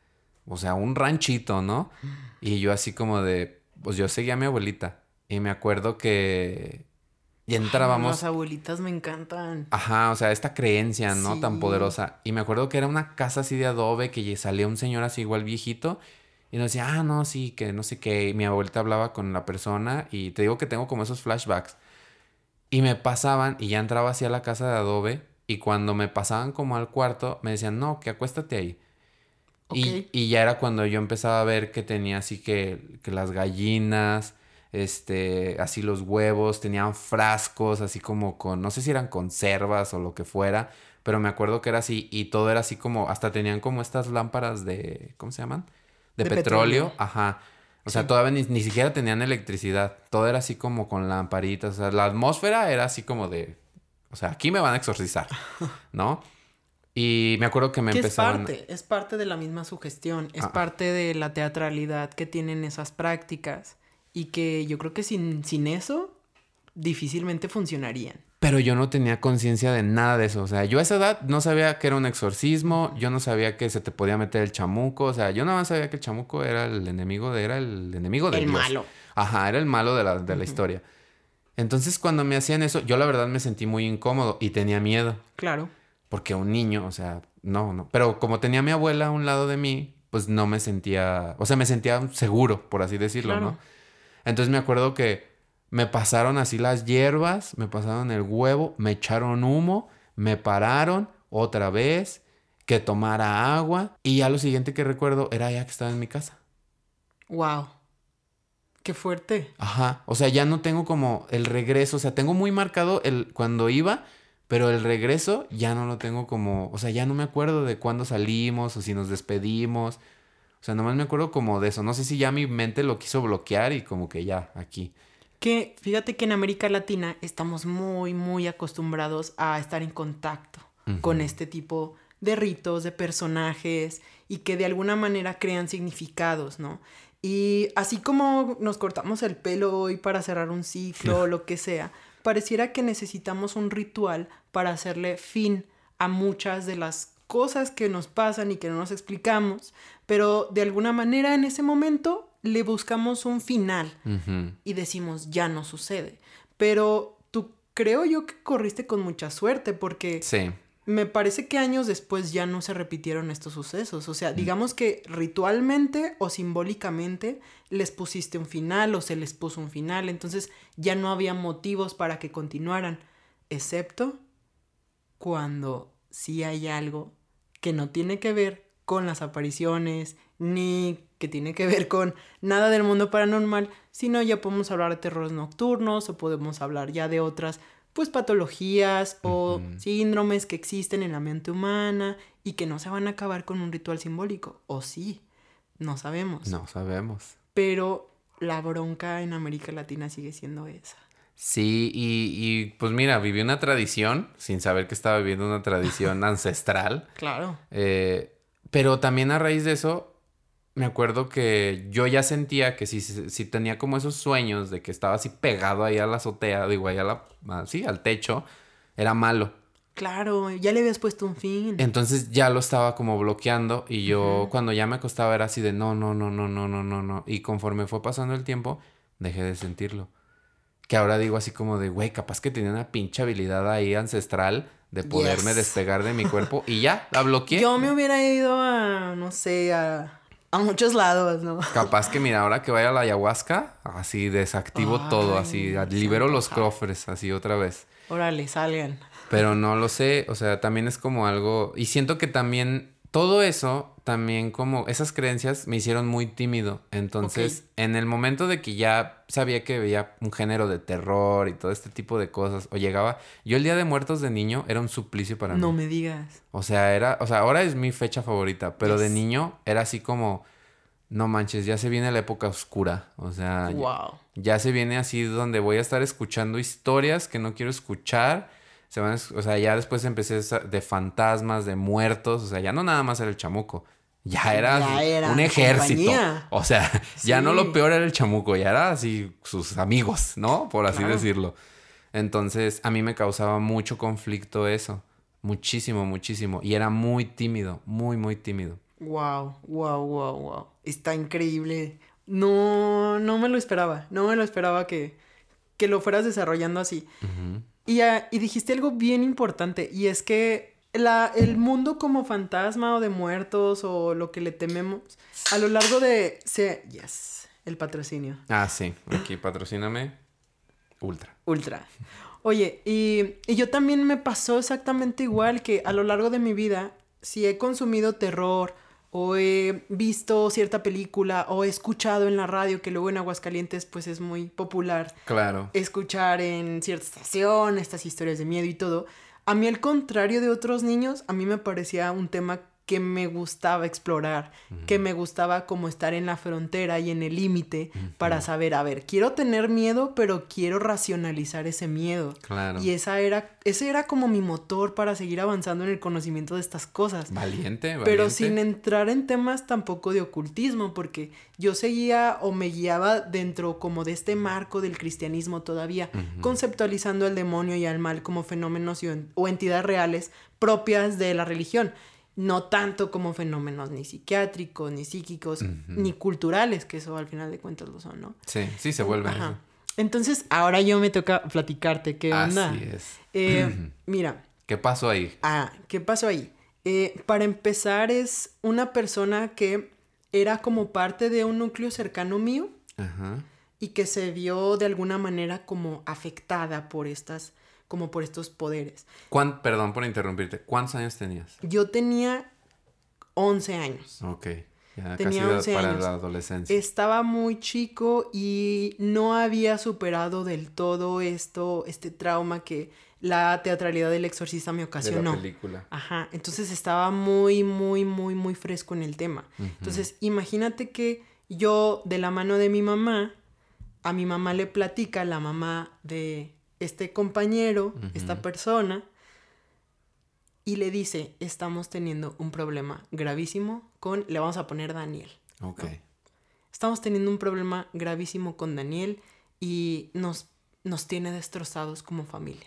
o sea, un ranchito, ¿no? Y yo así como de, pues yo seguía a mi abuelita y me acuerdo que... Y entrábamos... Las abuelitas me encantan. Ajá, o sea, esta creencia, ¿no? Tan poderosa. Y me acuerdo que era una casa así de adobe que salía un señor así igual viejito y nos decía, ah, no, sí, que no sé qué. Y mi abuelita hablaba con la persona y te digo que tengo como esos flashbacks. Y me pasaban y ya entraba así a la casa de adobe y cuando me pasaban como al cuarto me decían, no, que acuéstate ahí. Y, Ok. y ya era cuando yo empezaba a ver que tenía así que, que las gallinas, este, así los huevos, tenían frascos, así como con, no sé si eran conservas o lo que fuera, pero me acuerdo que era así y todo era así como, hasta tenían como estas lámparas de, ¿cómo se llaman? De, De petróleo, petróleo. ajá. O sea, Sí. todavía ni, ni siquiera tenían electricidad, todo era así como con lamparitas, o sea, la atmósfera era así como de, o sea, aquí me van a exorcizar, ¿no? Y me acuerdo que me Que es empezaban... parte, es parte de la misma sugestión, es Ah. parte de la teatralidad que tienen esas prácticas y que yo creo que sin, sin eso difícilmente funcionarían. Pero yo no tenía conciencia de nada de eso. O sea, yo a esa edad no sabía que era un exorcismo, yo no sabía que se te podía meter el chamuco. O sea, yo nada más sabía que el chamuco era el enemigo de, era el enemigo de El Dios. malo. Ajá, era el malo de la, de la historia. Entonces, cuando me hacían eso, yo la verdad me sentí muy incómodo y tenía miedo. Claro. Porque un niño, o sea, no, no. Pero como tenía a mi abuela a un lado de mí, pues no me sentía, o sea, me sentía seguro, por así decirlo, Claro. ¿no? Entonces me acuerdo que me pasaron así las hierbas, me pasaron el huevo, me echaron humo, me pararon otra vez, que tomara agua y ya lo siguiente que recuerdo era ya que estaba en mi casa. Wow. Qué fuerte. Ajá, o sea, ya no tengo como el regreso, o sea, tengo muy marcado el cuando iba, pero el regreso ya no lo tengo como, o sea, ya no me acuerdo de cuándo salimos o si nos despedimos. O sea, nomás me acuerdo como de eso. No sé si ya mi mente lo quiso bloquear y como que ya, aquí. Que fíjate que en América Latina estamos muy, muy acostumbrados a estar en contacto con este tipo de ritos, de personajes y que de alguna manera crean significados, ¿no? Y así como nos cortamos el pelo hoy para cerrar un ciclo o lo que sea, pareciera que necesitamos un ritual para hacerle fin a muchas de las cosas que nos pasan y que no nos explicamos, pero de alguna manera en ese momento le buscamos un final y decimos ya no sucede. Pero tú creo yo que corriste con mucha suerte porque Sí. me parece que años después ya no se repitieron estos sucesos. O sea, digamos que ritualmente o simbólicamente les pusiste un final o se les puso un final. Entonces ya no había motivos para que continuaran. Excepto cuando sí hay algo que no tiene que ver con las apariciones, ni que tiene que ver con nada del mundo paranormal, sino ya podemos hablar de terrores nocturnos o podemos hablar ya de otras pues patologías o síndromes que existen en la mente humana y que no se van a acabar con un ritual simbólico. O sí, no sabemos. No sabemos. Pero la bronca en América Latina sigue siendo esa. Sí, y, y pues mira, viví una tradición sin saber que estaba viviendo una tradición ancestral. Claro. Eh, pero también a raíz de eso, me acuerdo que yo ya sentía que si, si tenía como esos sueños de que estaba así pegado ahí a la azotea, digo, ahí a la, al techo, era malo. Claro, ya le habías puesto un fin. Entonces ya lo estaba como bloqueando y yo cuando ya me acostaba era así de no, no, no, no, no, no, no, no. Y conforme fue pasando el tiempo, dejé de sentirlo. Que ahora digo así como de, güey, capaz que tenía una pinche habilidad ahí ancestral de poderme Yes. despegar de mi cuerpo y ya, la bloqueé. Yo me hubiera ido a, no sé, a, a muchos lados, ¿no? Capaz que mira, ahora que vaya a la ayahuasca, así desactivo todo, Ay, así libero los cofres, así otra vez. Órale, salgan. Pero no lo sé, o sea, también es como algo... Y siento que también todo eso, también como esas creencias me hicieron muy tímido. Entonces, en el momento de que ya sabía que veía un género de terror y todo este tipo de cosas, o llegaba... Yo el Día de Muertos de niño era un suplicio para No mí. me digas. O sea, era... O sea, ahora es mi fecha favorita, pero de niño era así como... No manches, ya se viene la época oscura. O sea, ya- Wow. ya se viene así donde voy a estar escuchando historias que no quiero escuchar. Se van, o sea, ya después empecé de fantasmas, de muertos, o sea, ya no nada más era el chamuco. Ya era, Ya era un ejército. compañía. O sea, ya no lo peor era el chamuco, ya era así sus amigos, ¿no? Por así Claro. decirlo. Entonces, a mí me causaba mucho conflicto eso. Muchísimo, muchísimo. Y era muy tímido, muy, muy tímido. Wow, wow, wow, wow. Está increíble. No, no me lo esperaba. No me lo esperaba que, que lo fueras desarrollando así. Y, ah, y dijiste algo bien importante, y es que la, el mundo como fantasma o de muertos o lo que le tememos, a lo largo de... Se, yes, el patrocinio. Ah, sí. Aquí, patrocíname. Ultra. Ultra. Oye, y, y yo también me pasó exactamente igual que a lo largo de mi vida, si he consumido terror o he visto cierta película o he escuchado en la radio, que luego en Aguascalientes pues es muy popular Claro. escuchar en cierta estación estas historias de miedo y todo, a mí al contrario de otros niños, a mí me parecía un tema que me gustaba explorar, que me gustaba como estar en la frontera y en el límite para saber, a ver, quiero tener miedo, pero quiero racionalizar ese miedo. Claro. Y esa era, ese era como mi motor para seguir avanzando en el conocimiento de estas cosas. Valiente, valiente. Pero sin entrar en temas tampoco de ocultismo, porque yo seguía o me guiaba dentro como de este marco del cristianismo todavía, conceptualizando al demonio y al mal como fenómenos y o entidades reales propias de la religión. No tanto como fenómenos ni psiquiátricos, ni psíquicos, ni culturales, que eso al final de cuentas lo son, ¿no? Sí, sí se vuelve Ajá. eso. Entonces, ahora yo me toca platicarte qué onda. Así es. Eh, mira, ¿Qué pasó ahí? Ah, ¿qué pasó ahí? Eh, para empezar, es una persona que era como parte de un núcleo cercano mío Ajá. y que se vio de alguna manera como afectada por estas, como por estos poderes. ¿Cuán- perdón por interrumpirte. ¿Cuántos años tenías? Yo tenía 11 años. Ok. Ya Tenía casi 11 para años. la adolescencia. Estaba muy chico y no había superado del todo esto, este trauma que la teatralidad del exorcista me de ocasionó. la película. Ajá, entonces estaba muy, muy, muy, muy fresco en el tema. Entonces, imagínate que yo, de la mano de mi mamá, a mi mamá le platica la mamá de este compañero, esta persona, y le dice, estamos teniendo un problema gravísimo con, le vamos a poner Daniel. Ok. estamos teniendo un problema gravísimo con Daniel y nos, nos tiene destrozados como familia.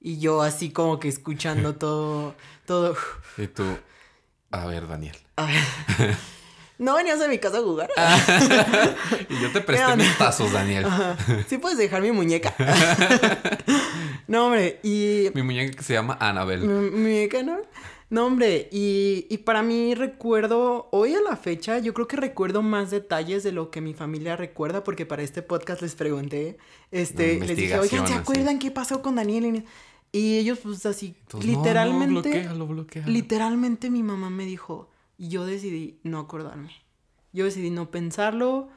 Y yo así como que escuchando todo, todo. Y tú, a ver, Daniel. A ver. No venías a mi casa a jugar. Y yo te presté mis tazos, Daniel. Ajá. Sí puedes dejar mi muñeca. no, hombre, y Mi muñeca que se llama Annabelle. Mi, mi muñeca, ¿no? No, hombre, y, y para mí recuerdo, hoy a la fecha, yo creo que recuerdo más detalles de lo que mi familia recuerda, porque para este podcast les pregunté, este, les dije, oigan, ¿se acuerdan qué pasó con Daniel? Y, ellos, pues así, Entonces, no, no, literalmente, literalmente mi mamá me dijo, y yo decidí no acordarme. Yo decidí no pensarlo,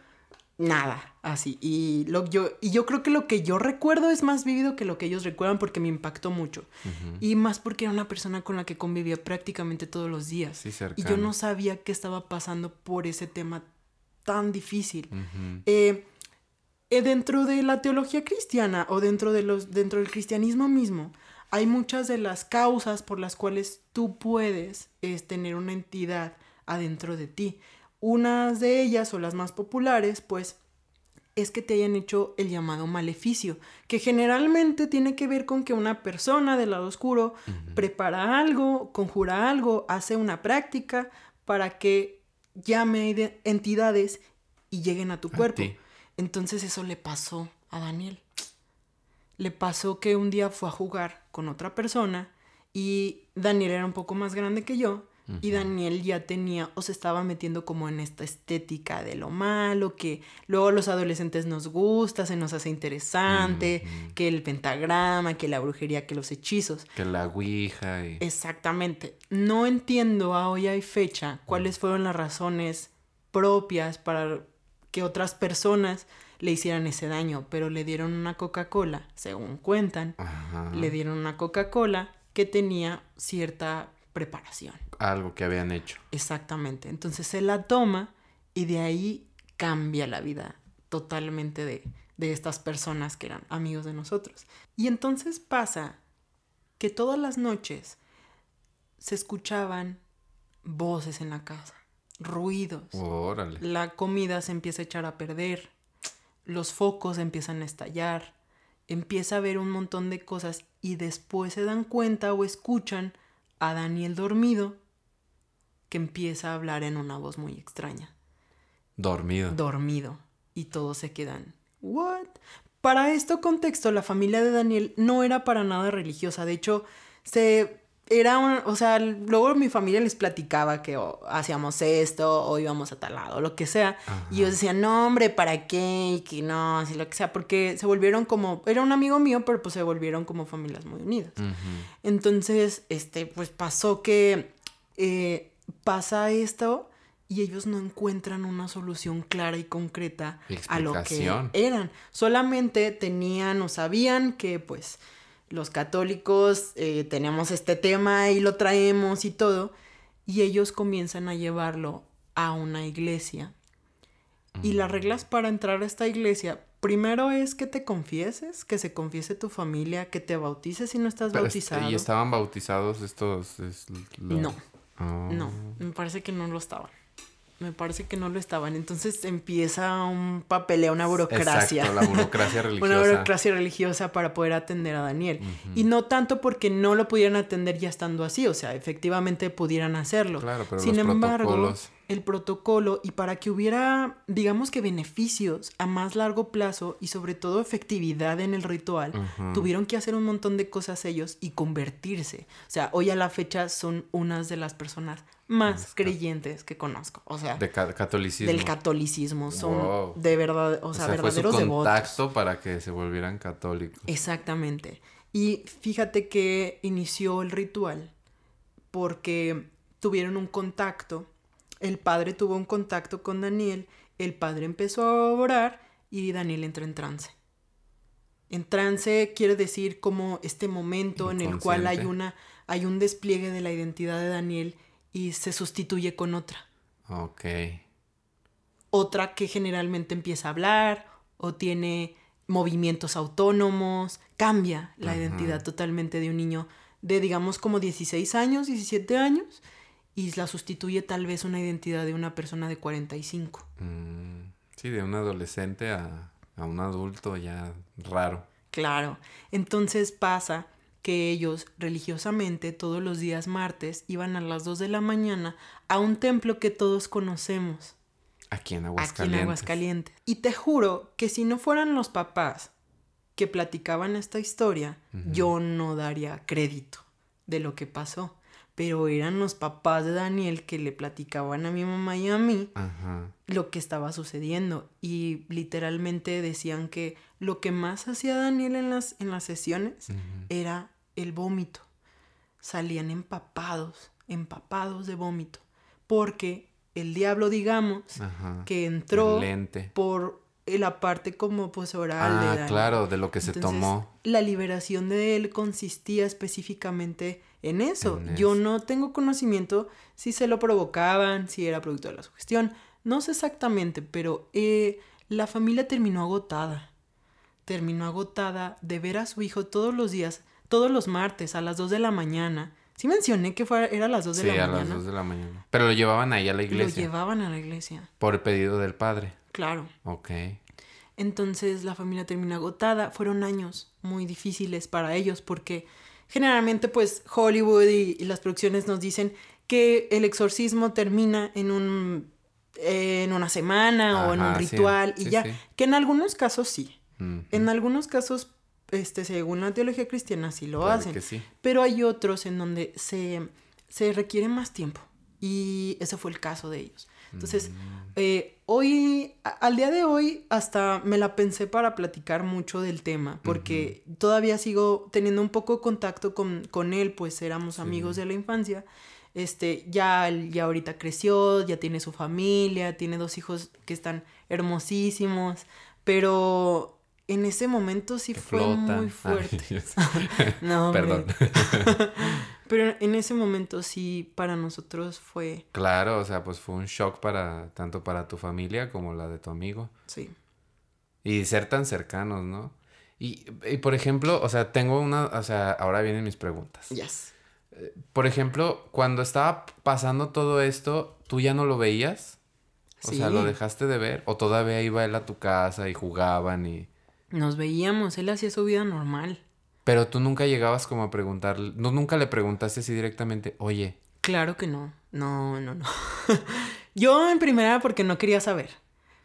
nada, así. Y, lo, yo, y yo creo que lo que yo recuerdo es más vívido que lo que ellos recuerdan porque me impactó mucho. Y más porque era una persona con la que convivía prácticamente todos los días. Sí, y yo no sabía qué estaba pasando por ese tema tan difícil. Eh, eh, dentro de la teología cristiana o dentro, de los, dentro del cristianismo mismo, hay muchas de las causas por las cuales tú puedes es, tener una entidad adentro de ti. Unas de ellas, o las más populares, pues, es que te hayan hecho el llamado maleficio, que generalmente tiene que ver con que una persona del lado oscuro prepara algo, conjura algo, hace una práctica para que llame de- entidades y lleguen a tu cuerpo. Entonces eso le pasó a Daniel. Le pasó que un día fue a jugar con otra persona y Daniel era un poco más grande que yo y Daniel ya tenía o se estaba metiendo como en esta estética de lo malo que luego a los adolescentes nos gusta, se nos hace interesante, que el pentagrama, que la brujería, que los hechizos. Que la ouija y... Exactamente. No entiendo a hoy hay fecha cuáles fueron las razones propias para que otras personas le hicieran ese daño, pero le dieron una Coca-Cola, según cuentan, Ajá. le dieron una Coca-Cola que tenía cierta preparación. Algo que habían hecho. Exactamente. Entonces se la toma y de ahí cambia la vida totalmente de, de estas personas que eran amigos de nosotros. Y entonces pasa que todas las noches se escuchaban voces en la casa, ruidos. Órale. La comida se empieza a echar a perder, los focos empiezan a estallar, empieza a haber un montón de cosas y después se dan cuenta o escuchan a Daniel dormido que empieza a hablar en una voz muy extraña. Dormido. Dormido. Y todos se quedan. ¿What? Para esto contexto, la familia de Daniel no era para nada religiosa. De hecho, se era un, o sea, luego mi familia les platicaba que hacíamos esto o íbamos a tal lado, lo que sea. Y ellos decían, no, hombre, ¿para qué? Y que no, así lo que sea, porque se volvieron como, era un amigo mío, pero pues se volvieron como familias muy unidas. Entonces, este, pues pasó que eh, pasa esto y ellos no encuentran una solución clara y concreta a lo que eran. Solamente tenían o sabían que pues los católicos eh, tenemos este tema y lo traemos y todo. Y ellos comienzan a llevarlo a una iglesia. Y las reglas para entrar a esta iglesia, primero es que te confieses, que se confiese tu familia, que te bautices si no estás Pero, este, bautizado. ¿Y estaban bautizados estos? es No. Oh. No, me parece que no lo estaban. Me parece que no lo estaban. Entonces empieza un papeleo, una burocracia. Exacto, la burocracia religiosa. Una burocracia religiosa para poder atender a Daniel. Y no tanto porque no lo pudieran atender ya estando así, o sea, efectivamente pudieran hacerlo. Claro, pero Sin los embargo, protocolos. el protocolo y para que hubiera, digamos que beneficios a más largo plazo y sobre todo efectividad en el ritual, tuvieron que hacer un montón de cosas ellos y convertirse. O sea, hoy a la fecha son unas de las personas más creyentes que conozco. O sea, De ca- catolicismo. del catolicismo. Son Wow. de verdad, o O sea, sea, fue su verdaderos devotos. contacto para que se volvieran católicos. Exactamente. Y fíjate que inició el ritual porque tuvieron un contacto. El padre tuvo un contacto con Daniel, el padre empezó a orar y Daniel entró en trance. En trance quiere decir como este momento en el cual hay una hay un despliegue de la identidad de Daniel y se sustituye con otra. Ok. otra que generalmente empieza a hablar o tiene movimientos autónomos, cambia la identidad totalmente de un niño de digamos como 16 años, 17 años y la sustituye tal vez una identidad de una persona de 45. Mm, sí, de un adolescente a, a un adulto ya raro. Claro. Entonces pasa que ellos religiosamente todos los días martes iban a las 2 de la mañana a un templo que todos conocemos, Aquí en aquí Aguascalientes. en Aguascalientes. Y te juro que si no fueran los papás que platicaban esta historia, yo no daría crédito de lo que pasó. Pero eran los papás de Daniel que le platicaban a mi mamá y a mí Ajá. lo que estaba sucediendo y literalmente decían que lo que más hacía Daniel en las, en las sesiones era el vómito. Salían empapados, empapados de vómito, porque el diablo, digamos, Ajá. que entró lente. por la parte como pues oral de Ah, Daniel. claro, de lo que se tomó. La liberación de él consistía específicamente en eso. En Yo eso. no tengo conocimiento si se lo provocaban, si era producto de la sugestión. No sé exactamente, pero eh, la familia terminó agotada. Terminó agotada de ver a su hijo todos los días, todos los martes a las 2 de la mañana. Sí mencioné que fue, era a las 2 de Sí, la a las mañana. 2 de la mañana. Pero lo llevaban ahí a la Lo iglesia. llevaban a la iglesia, Por pedido del padre. claro. Ok. Entonces la familia termina agotada. Fueron años muy difíciles para ellos porque generalmente pues Hollywood y, y las producciones nos dicen que el exorcismo termina en un en una semana o en un sí, ritual y sí, ya sí. que en algunos casos sí. En algunos casos este según la teología cristiana sí lo puede hacen. Pero hay otros en donde se, se requiere más tiempo. Y ese fue el caso de ellos. Entonces, Mm. eh, hoy, al día de hoy, hasta me la pensé para platicar mucho del tema, porque todavía sigo teniendo un poco de contacto con, con él, pues éramos amigos de la infancia. Este, ya, ya ahorita creció, ya tiene su familia, tiene dos hijos que están hermosísimos, pero en ese momento sí fue flota. muy fuerte. No. Perdón. Pero en ese momento sí, para nosotros fue, Claro, o sea, pues fue un shock para tanto para tu familia como la de tu amigo. sí. Y ser tan cercanos, ¿no? Y, y, por ejemplo, o sea, tengo una, o sea, ahora vienen mis preguntas. Yes. Por ejemplo, cuando estaba pasando todo esto, ¿tú ya no lo veías? O sea. ¿lo dejaste de ver? ¿O todavía iba él a tu casa y jugaban y... Nos veíamos, él hacía su vida normal. Pero tú nunca llegabas como a preguntarle, no, nunca le preguntaste así directamente, oye, Claro que no. No, no, no. Yo en primera porque no quería saber.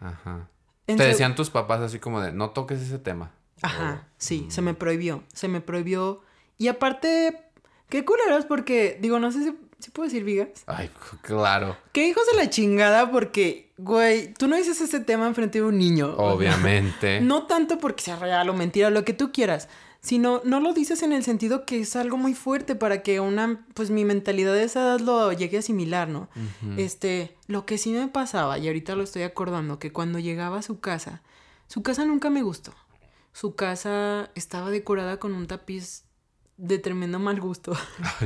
ajá. En Te decían tus papás así como de, no toques ese tema. Ajá, sí, Mm. se me prohibió. Se me prohibió. Y aparte, qué culeros porque, digo, no sé si, si puedo decir vigas. Ay, claro, Qué hijos de la chingada porque, güey, tú no dices ese tema enfrente de un niño. obviamente. No tanto porque sea real o mentira, lo que tú quieras, sino no lo dices en el sentido que es algo muy fuerte para que una, pues mi mentalidad de esa edad lo llegue a asimilar, ¿no? Este, lo que sí me pasaba, y ahorita lo estoy acordando, que cuando llegaba a su casa, su casa nunca me gustó. Su casa estaba decorada con un tapiz de tremendo mal gusto.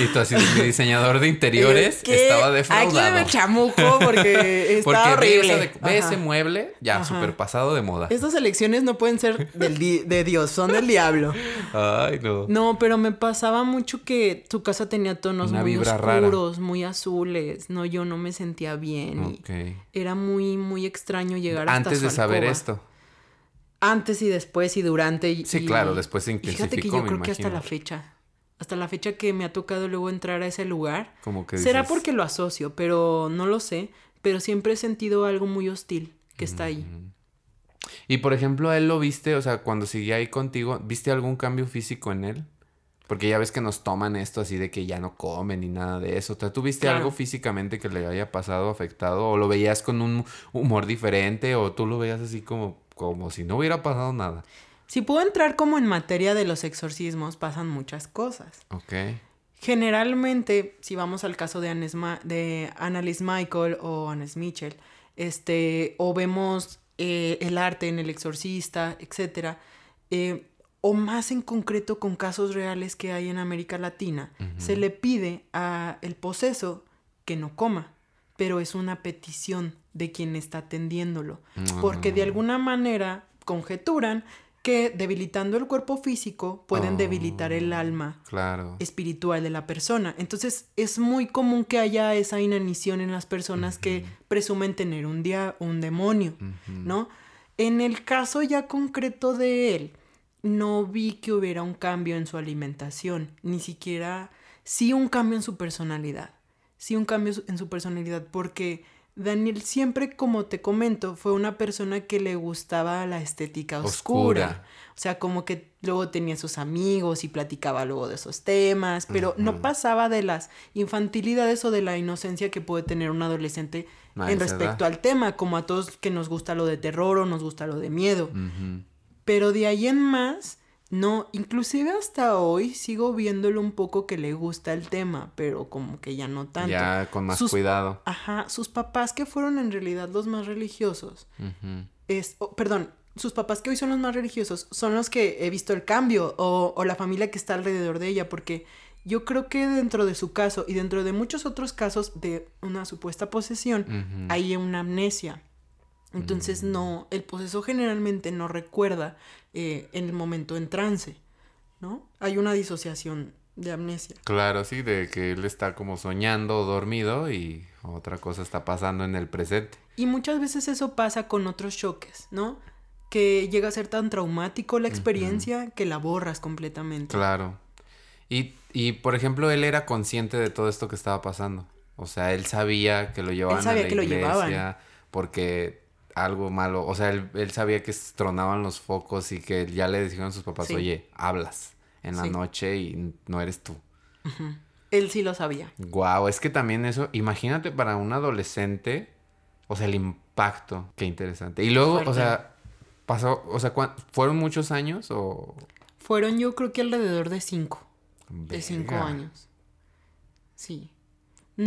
Y tú así, mi diseñador de interiores Es que estaba Aquí defraudado. me chamuco porque está Porque horrible. de- ve ese mueble, ya, súper pasado de moda. Estas elecciones no pueden ser del di- de Dios, son del diablo. Ay, no. No, pero me pasaba mucho que tu casa tenía tonos Una muy rara. oscuros, muy azules. No, yo no me sentía bien. y Ok. era muy, muy extraño llegar hasta Antes de saber esto. Antes y después y durante. y- Sí, claro, después se y Fíjate que intensificó, yo me creo que hasta la fecha. Hasta la fecha que me ha tocado luego entrar a ese lugar. Como que Será dices, porque lo asocio, pero no lo sé. Pero siempre he sentido algo muy hostil que está ahí. Y por ejemplo, a él lo viste, o sea, cuando seguía ahí contigo, ¿viste algún cambio físico en él? Porque ya ves que nos toman esto así de que ya no comen ni nada de eso. O sea, ¿tú viste Claro. algo físicamente que le haya pasado, afectado? ¿O lo veías con un humor diferente? ¿O tú lo veías así como, como si no hubiera pasado nada? Si puedo entrar como en materia de los exorcismos, pasan muchas cosas. Ok. Generalmente, si vamos al caso de, Annes Ma- de Annalise Michael o Annes Mitchell, este, o vemos eh, el arte en El Exorcista, etc., eh, o más en concreto con casos reales que hay en América Latina, se le pide a el poseso que no coma, pero es una petición de quien está atendiéndolo, porque de alguna manera conjeturan que debilitando el cuerpo físico pueden Oh. debilitar el alma Claro. espiritual de la persona. Entonces es muy común que haya esa inanición en las personas que presumen tener un día un demonio. ¿no? En el caso ya concreto de él, no vi que hubiera un cambio en su alimentación, ni siquiera sí un cambio en su personalidad. Sí un cambio en su personalidad porque Daniel siempre, como te comento, fue una persona que le gustaba la estética oscura. Oscura. O sea, como que luego tenía sus amigos y platicaba luego de esos temas, pero no pasaba de las infantilidades o de la inocencia que puede tener un adolescente en respecto edad. al tema, como a todos que nos gusta lo de terror o nos gusta lo de miedo. Pero de ahí en más, no, inclusive hasta hoy sigo viéndolo un poco que le gusta el tema, pero como que ya no tanto. Ya con más Sus- cuidado. Ajá, sus papás que fueron en realidad los más religiosos, es, oh, perdón, sus papás que hoy son los más religiosos son los que he visto el cambio o, o la familia que está alrededor de ella, porque yo creo que dentro de su caso y dentro de muchos otros casos de una supuesta posesión, hay una amnesia. Entonces no, el poseso generalmente no recuerda eh, en el momento en trance, ¿no? Hay una disociación de amnesia. Claro, sí, de que él está como soñando o dormido y otra cosa está pasando en el presente. Y muchas veces eso pasa con otros choques, ¿no? Que llega a ser tan traumático la experiencia que la borras completamente. Claro. Y, y, por ejemplo, él era consciente de todo esto que estaba pasando. O sea, él sabía que lo llevaban sabía a la que lo llevaban. porque algo malo, o sea, él, él sabía que tronaban los focos y que ya le dijeron a sus papás, Sí. oye, hablas en la Sí. noche y no eres tú. Él sí lo sabía. Guau, es que también eso, imagínate para un adolescente, o sea, el impacto, qué interesante. Y luego, Fuerte. o sea, pasó, o sea, ¿cuán- ¿fueron muchos años o...? Fueron yo creo que alrededor de cinco. De cinco años. Sí.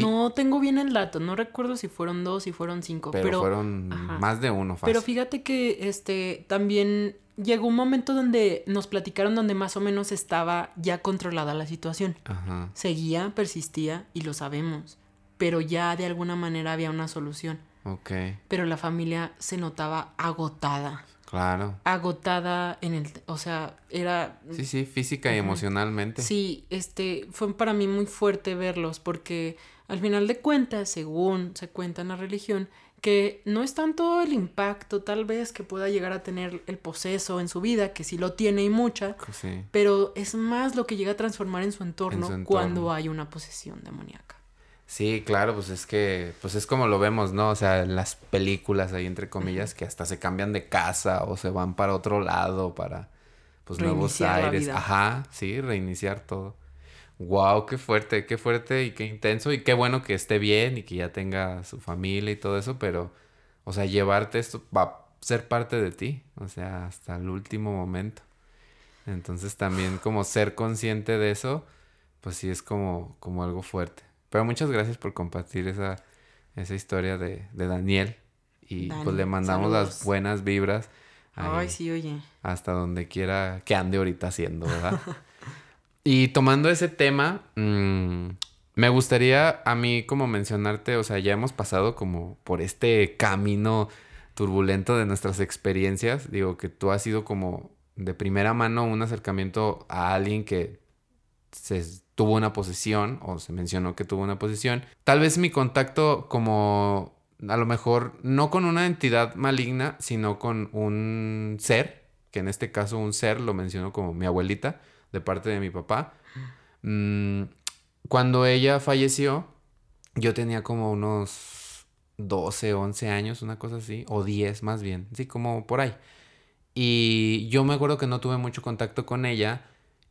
No tengo bien el dato, no recuerdo si fueron dos, si fueron cinco, Pero, pero, fueron ajá. más de uno, fácil. pero fíjate que este también llegó un momento donde nos platicaron donde más o menos estaba ya controlada la situación. Ajá. Seguía, persistía y lo sabemos, pero ya de alguna manera había una solución. Ok, Pero la familia se notaba agotada, claro. agotada en el, o sea, era Sí, sí, física y emocionalmente. Sí, este fue para mí muy fuerte verlos porque al final de cuentas, según se cuenta en la religión, que no es tanto el impacto tal vez que pueda llegar a tener el poseso en su vida, que sí lo tiene y mucha, Sí. pero es más lo que llega a transformar en su entorno, su entorno. cuando hay una posesión demoníaca. Sí, claro, pues es que, pues es como lo vemos, ¿no? O sea, en las películas ahí entre comillas, que hasta se cambian de casa o se van para otro lado para, pues, nuevos Reiniciar aires. Ajá, sí, reiniciar todo. Wow, qué fuerte, qué fuerte y qué intenso y qué bueno que esté bien y que ya tenga su familia y todo eso, pero, o sea, llevarte esto va a ser parte de ti, o sea, hasta el último momento. Entonces también como ser consciente de eso, pues sí es como, como algo fuerte. Pero muchas gracias por compartir esa, esa historia de, de Daniel. Y Dani, pues le mandamos saludos. las buenas vibras ahí, Ay, sí, oye. hasta donde quiera que ande ahorita haciendo, ¿verdad? y tomando ese tema, mm, me gustaría a mí como mencionarte, o sea, ya hemos pasado como por este camino turbulento de nuestras experiencias. Digo que tú has sido como de primera mano un acercamiento a alguien que se tuvo una posesión o se mencionó que tuvo una posesión. Tal vez mi contacto como a lo mejor no con una entidad maligna, sino con un ser, que en este caso un ser lo menciono como mi abuelita de parte de mi papá. Mm, cuando ella falleció, yo tenía como unos 12, 11 años, una cosa así, o 10 más bien, sí, como por ahí. Y yo me acuerdo que no tuve mucho contacto con ella.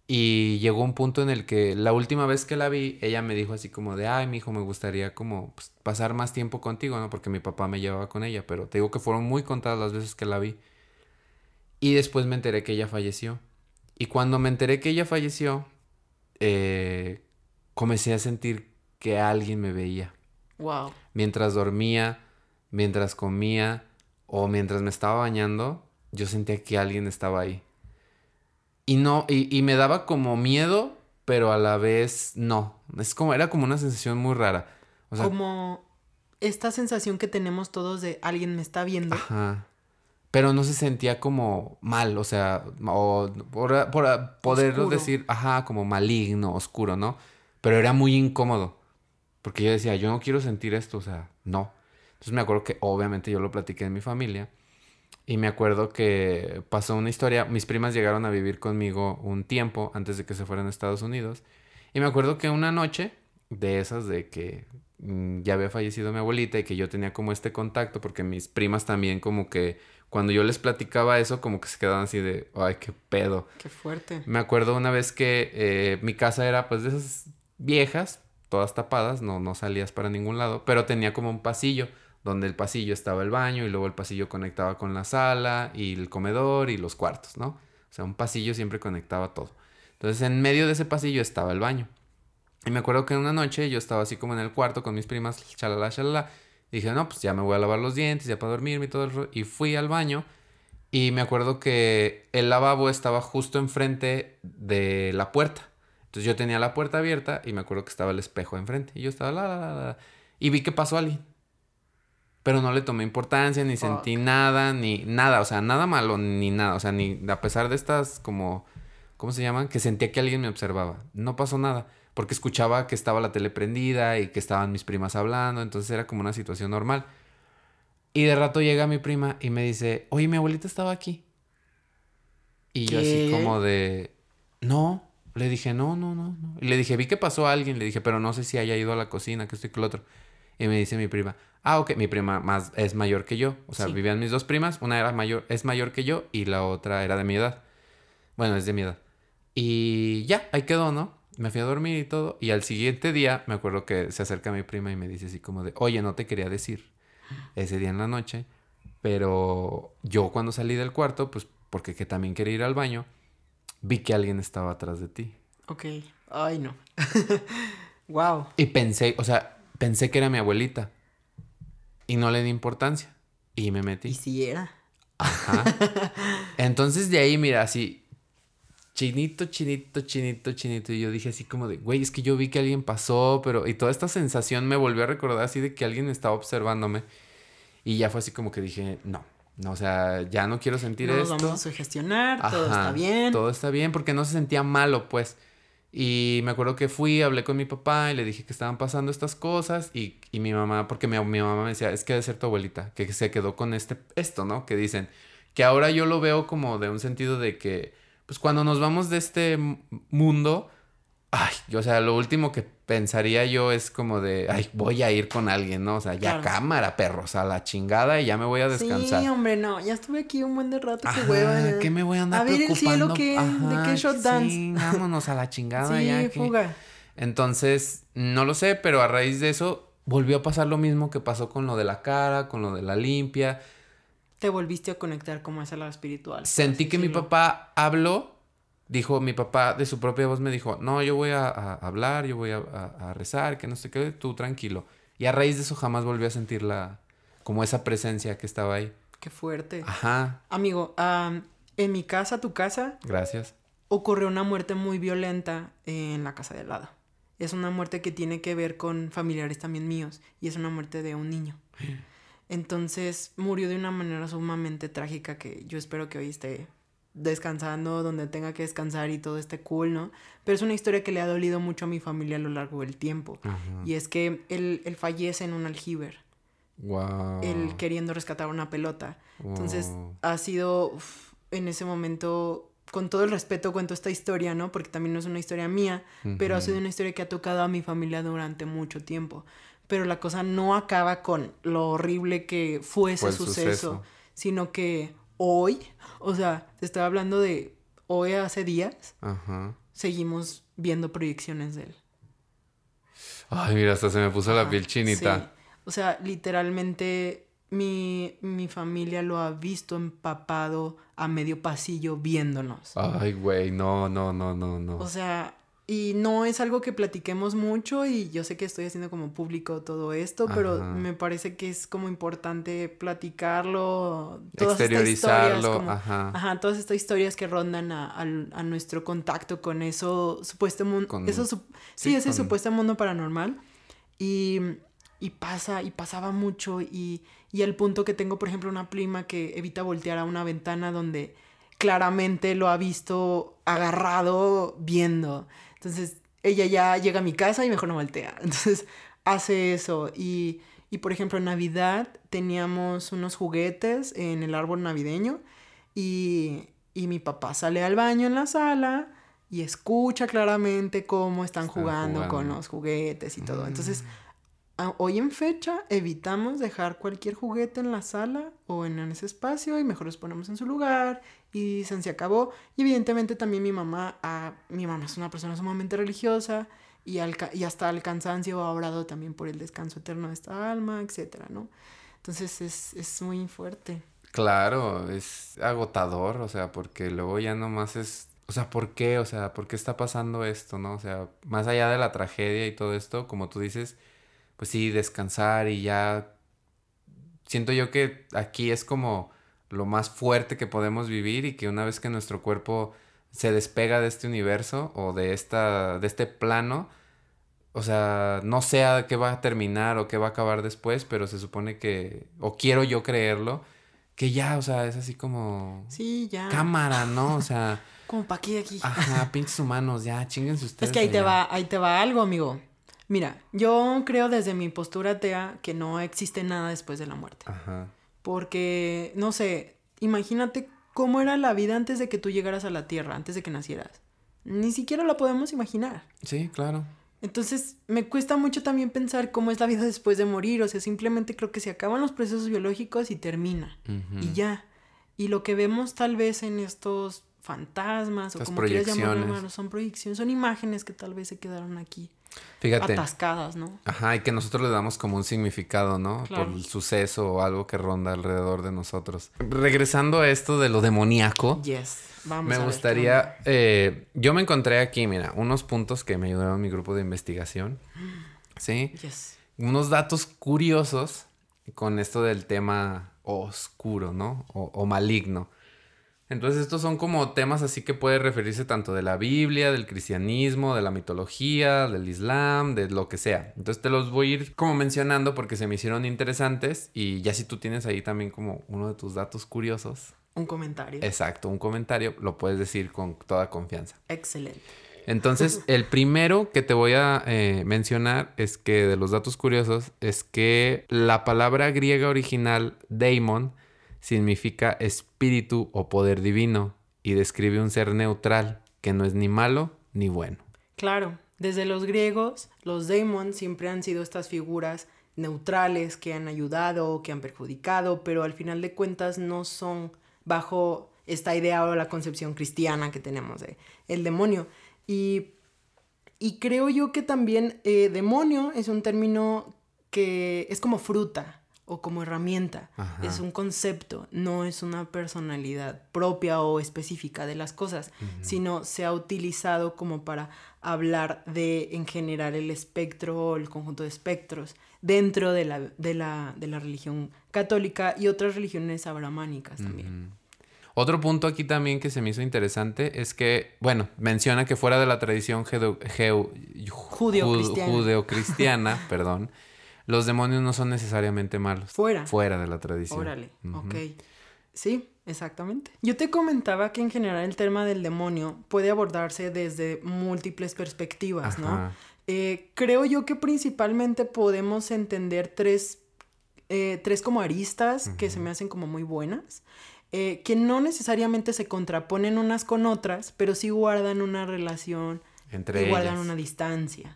Y llegó un punto en el que la última vez que la vi, ella me dijo así como de, ay, mi hijo, me gustaría como pues, pasar más tiempo contigo, ¿no? Porque mi papá me llevaba con ella, pero te digo que fueron muy contadas las veces que la vi. Y después me enteré que ella falleció. Y cuando me enteré que ella falleció, eh, comencé a sentir que alguien me veía Wow. mientras dormía, mientras comía o mientras me estaba bañando, yo sentía que alguien estaba ahí. Y no, y, y me daba como miedo, pero a la vez no. Es como, era como una sensación muy rara. O sea, Como esta sensación que tenemos todos de alguien me está viendo. ajá. Pero no se sentía como mal, o sea, o por, por poder Oscuro. decir, ajá, como maligno, oscuro, ¿no? Pero era muy incómodo, porque yo decía, yo no quiero sentir esto, o sea, no. Entonces me acuerdo que obviamente yo lo platiqué en mi familia y me acuerdo que pasó una historia, mis primas llegaron a vivir conmigo un tiempo antes de que se fueran a Estados Unidos y me acuerdo que una noche de esas de que mm, ya había fallecido mi abuelita y que yo tenía como este contacto porque mis primas también como que cuando yo les platicaba eso como que se quedaban así de, ay, qué pedo. Qué fuerte. Me acuerdo una vez que eh, mi casa era pues de esas viejas, todas tapadas, no, no salías para ningún lado, pero tenía como un pasillo, donde el pasillo estaba el baño y luego el pasillo conectaba con la sala y el comedor y los cuartos, ¿no? O sea, un pasillo siempre conectaba todo. Entonces en medio de ese pasillo estaba el baño. Y me acuerdo que una noche yo estaba así como en el cuarto con mis primas, chalala, chalala. Dije, no, pues ya me voy a lavar los dientes, ya para dormirme y todo el Y fui al baño y me acuerdo que el lavabo estaba justo enfrente de la puerta. Entonces yo tenía la puerta abierta y me acuerdo que estaba el espejo enfrente. Y yo estaba la, la, la, la. Y vi que pasó alguien. Pero no le tomé importancia, ni sentí nada, ni nada. O sea, nada malo, ni nada. O sea, ni a pesar de estas como... ¿Cómo se llaman? Que sentía que alguien me observaba. No pasó nada. Porque escuchaba que estaba la tele prendida y que estaban mis primas hablando. Entonces era como una situación normal. Y de rato llega mi prima y me dice, oye, mi abuelita estaba aquí. Y yo así como de, no. Le dije, no, no, no, no. Y le dije, vi que pasó alguien. Le dije, pero no sé si haya ido a la cocina, que esto y que lo otro. Y me dice mi prima, ah, ok, mi prima más es mayor que yo. O sea, Sí. vivían mis dos primas. Una era mayor, es mayor que yo y la otra era de mi edad. Bueno, es de mi edad. Y ya, ahí quedó, ¿no? Me fui a dormir y todo. Y al siguiente día me acuerdo que se acerca mi prima y me dice así como de, oye, no te quería decir ese día en la noche. Pero yo cuando salí del cuarto, pues porque que también quería ir al baño, vi que alguien estaba atrás de ti. Ok. Ay, no. wow. Y pensé, o sea, pensé que era mi abuelita. Y no le di importancia. Y me metí. ¿Y si era? Ajá. Entonces de ahí, mira, así, chinito, chinito, chinito, chinito. Y yo dije así como de, güey, es que yo vi que alguien pasó, pero... Y toda esta sensación me volvió a recordar así de que alguien estaba observándome. Y ya fue así como que dije, no, no, o sea, ya no quiero sentir No esto. vamos a sugestionar, todo Ajá, está bien. Todo está bien porque no se sentía malo, pues. Y me acuerdo que fui, hablé con mi papá y le dije que estaban pasando estas cosas y, y mi mamá, porque mi, mi mamá me decía, es que debe ser tu abuelita, que se quedó con este, esto, ¿no? Que dicen, que ahora yo lo veo como de un sentido de que, pues cuando nos vamos de este mundo, ay, o sea, lo último que pensaría yo es como de, ay, voy a ir con alguien, ¿no? O sea, ya Claro. cámara, perros, a la chingada y ya me voy a descansar. Sí, hombre, no. Ya estuve aquí un buen de rato. Qué hueva. ya. ¿qué me voy a andar A ver el cielo? ¿qué? ¿De qué shot dance? Vámonos a la chingada Sí, ya. que- fuga. Entonces, no lo sé, pero a raíz de eso volvió a pasar lo mismo que pasó con lo de la cara, con lo de la limpia. Te volviste a conectar como ese lado espiritual. Sentí que mi papá habló, dijo, mi papá de su propia voz me dijo, no, yo voy a, a hablar, yo voy a, a- a rezar, que no sé qué, tú tranquilo. Y a raíz de eso jamás volví a sentir la, como esa presencia que estaba ahí. Qué fuerte. Ajá, Amigo, am, en mi casa, tu casa, gracias. ocurrió una muerte muy violenta en la casa de al lado. Es una muerte que tiene que ver con familiares también míos y es una muerte de un niño. Entonces murió de una manera sumamente trágica que yo espero que hoy esté descansando donde tenga que descansar y todo esté cool, ¿no? Pero es una historia que le ha dolido mucho a mi familia a lo largo del tiempo. Ajá. Y es que él, él fallece en un aljiber, Wow. él queriendo rescatar una pelota. Entonces ha sido uf, en ese momento, con todo el respeto cuento esta historia, ¿no? Porque también no es una historia mía, pero ha sido una historia que ha tocado a mi familia durante mucho tiempo. Pero la cosa no acaba con lo horrible que fue ese Fue suceso, suceso. sino que hoy, o sea, te estoy hablando de hoy hace días, Ajá. seguimos viendo proyecciones de él. Ay, mira, hasta se me puso la piel chinita. sí. O sea, literalmente mi, mi familia lo ha visto empapado a medio pasillo viéndonos. Ay, güey, no, no, no, no, no. O sea, y no es algo que platiquemos mucho y yo sé que estoy haciendo como público todo esto, pero Ajá. me parece que es como importante platicarlo, todas estas Exteriorizarlo, historias, como- ajá. ajá, todas estas historias que rondan a, al- a nuestro contacto con eso supuesto mundo, Con- eso sup- sí, sí, ese con- supuesto mundo paranormal y, y pasa y pasaba mucho y, y el punto que tengo, por ejemplo, una prima que evita voltear a una ventana donde claramente lo ha visto agarrado viendo. Entonces, ella ya llega a mi casa y mejor no voltea. Entonces, hace eso. Y, y, por ejemplo, en Navidad teníamos unos juguetes en el árbol navideño y, y mi papá sale al baño en la sala y escucha claramente cómo están, Están jugando, con los juguetes y todo. Entonces, hoy en fecha evitamos dejar cualquier juguete en la sala o en ese espacio y mejor los ponemos en su lugar y se se acabó. Y evidentemente también mi mamá, ah, mi mamá es una persona sumamente religiosa y, y hasta el cansancio ha obrado también por el descanso eterno de esta alma, etcétera, ¿no? Entonces es, es muy fuerte. Claro, es agotador, o sea, porque luego ya nomás es, o sea, ¿por qué? O sea, ¿por qué está pasando esto, no? O sea, más allá de la tragedia y todo esto, como tú dices, pues sí, descansar y ya siento yo que aquí es como lo más fuerte que podemos vivir y que una vez que nuestro cuerpo se despega de este universo o de esta de este plano, o sea, no sé a qué va a terminar o qué va a acabar después, pero se supone que o quiero yo creerlo que ya, o sea, es así como Sí, ya. cámara, ¿no? O sea, Como pa' aquí, aquí. ajá, pinches humanos, ya, chinguense ustedes. Es que ahí te va, ahí te va algo, amigo. Mira, yo creo desde mi postura atea que no existe nada después de la muerte. Ajá. Porque, no sé, imagínate cómo era la vida antes de que tú llegaras a la Tierra, antes de que nacieras. Ni siquiera la podemos imaginar. Sí, claro. Entonces, me cuesta mucho también pensar cómo es la vida después de morir. O sea, simplemente creo que se acaban los procesos biológicos y termina. Y ya. Y lo que vemos tal vez en estos fantasmas o como quieras llamarlo, son proyecciones, son imágenes que tal vez se quedaron aquí Fíjate. atascadas, ¿no? Ajá, y que nosotros le damos como un significado, ¿no? Claro. Por el suceso o algo que ronda alrededor de nosotros. Regresando a esto de lo demoníaco, Yes. Vamos me a ver qué gustaría... eh, yo me encontré aquí, mira, unos puntos que me ayudaron mi grupo de investigación. ¿Sí? Yes. Unos datos curiosos con esto del tema oscuro, ¿no? O, o maligno. Entonces estos son como temas así que puede referirse tanto de la Biblia, del cristianismo, de la mitología, del Islam, de lo que sea. Entonces te los voy a ir como mencionando porque se me hicieron interesantes y ya si tú tienes ahí también como uno de tus datos curiosos, Un comentario. exacto, un comentario, lo puedes decir con toda confianza. Excelente. Entonces, el primero que te voy a eh, mencionar es que de los datos curiosos es que la palabra griega original daemon significa espíritu o poder divino y describe un ser neutral que no es ni malo ni bueno. Claro, desde los griegos, los daemons siempre han sido estas figuras neutrales que han ayudado que han perjudicado, pero al final de cuentas no son bajo esta idea o la concepción cristiana que tenemos de el demonio. Y, y creo yo que también eh, demonio es un término que es como fruta o como herramienta. Ajá. Es un concepto, no es una personalidad propia o específica de las cosas, sino se ha utilizado como para hablar de, en general, el espectro o el conjunto de espectros dentro de la, de la, de la religión católica y otras religiones abramánicas también. Otro punto aquí también que se me hizo interesante es que, bueno, menciona que fuera de la tradición judeo- Judeocristiana. judeocristiana, perdón, los demonios no son necesariamente malos. Fuera. Fuera de la tradición. Órale, ok. Sí, exactamente. Yo te comentaba que en general el tema del demonio puede abordarse desde múltiples perspectivas, ¿no? Eh, creo yo que principalmente podemos entender tres, eh, tres como aristas que se me hacen como muy buenas, eh, que no necesariamente se contraponen unas con otras, pero sí guardan una relación Entre y guardan una distancia.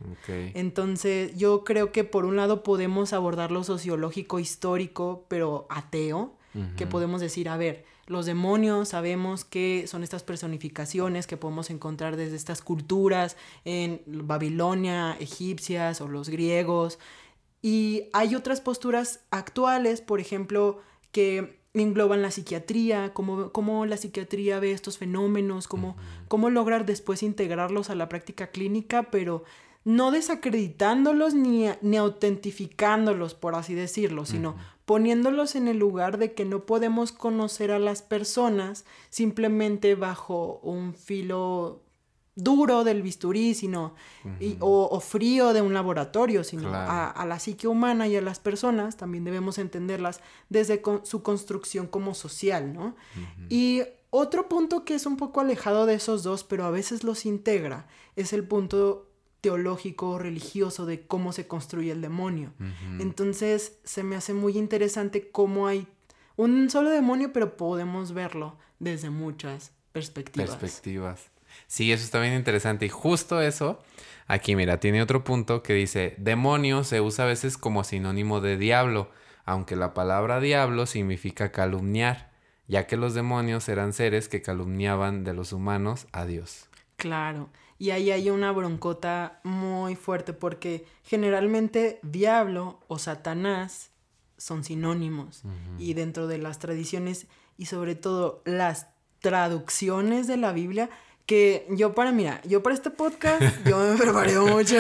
Entonces, yo creo que por un lado podemos abordar lo sociológico histórico, pero ateo, que podemos decir, a ver, los demonios sabemos que son estas personificaciones que podemos encontrar desde estas culturas en Babilonia, egipcias o los griegos. Y hay otras posturas actuales, por ejemplo, que engloban la psiquiatría, cómo, cómo la psiquiatría ve estos fenómenos, cómo, cómo lograr después integrarlos a la práctica clínica, pero no desacreditándolos ni, ni autentificándolos, por así decirlo, sino poniéndolos en el lugar de que no podemos conocer a las personas simplemente bajo un filo duro del bisturí, sino y- o, o frío de un laboratorio, sino Claro. a, a la psique humana y a las personas también debemos entenderlas desde con- su construcción como social, ¿no? Y otro punto que es un poco alejado de esos dos, pero a veces los integra, es el punto teológico, religioso de cómo se construye el demonio. Entonces se me hace muy interesante cómo hay un solo demonio, pero podemos verlo desde muchas perspectivas. Perspectivas. Sí, eso está bien interesante. Y justo eso, aquí mira, tiene otro punto que dice, demonio se usa a veces como sinónimo de diablo, aunque la palabra diablo significa calumniar, ya que los demonios eran seres que calumniaban de los humanos a Dios. Claro. Y ahí hay una broncota muy fuerte porque generalmente diablo o Satanás son sinónimos. Y dentro de las tradiciones y sobre todo las traducciones de la Biblia, que yo para, mira, yo para este podcast, yo me preparé mucho.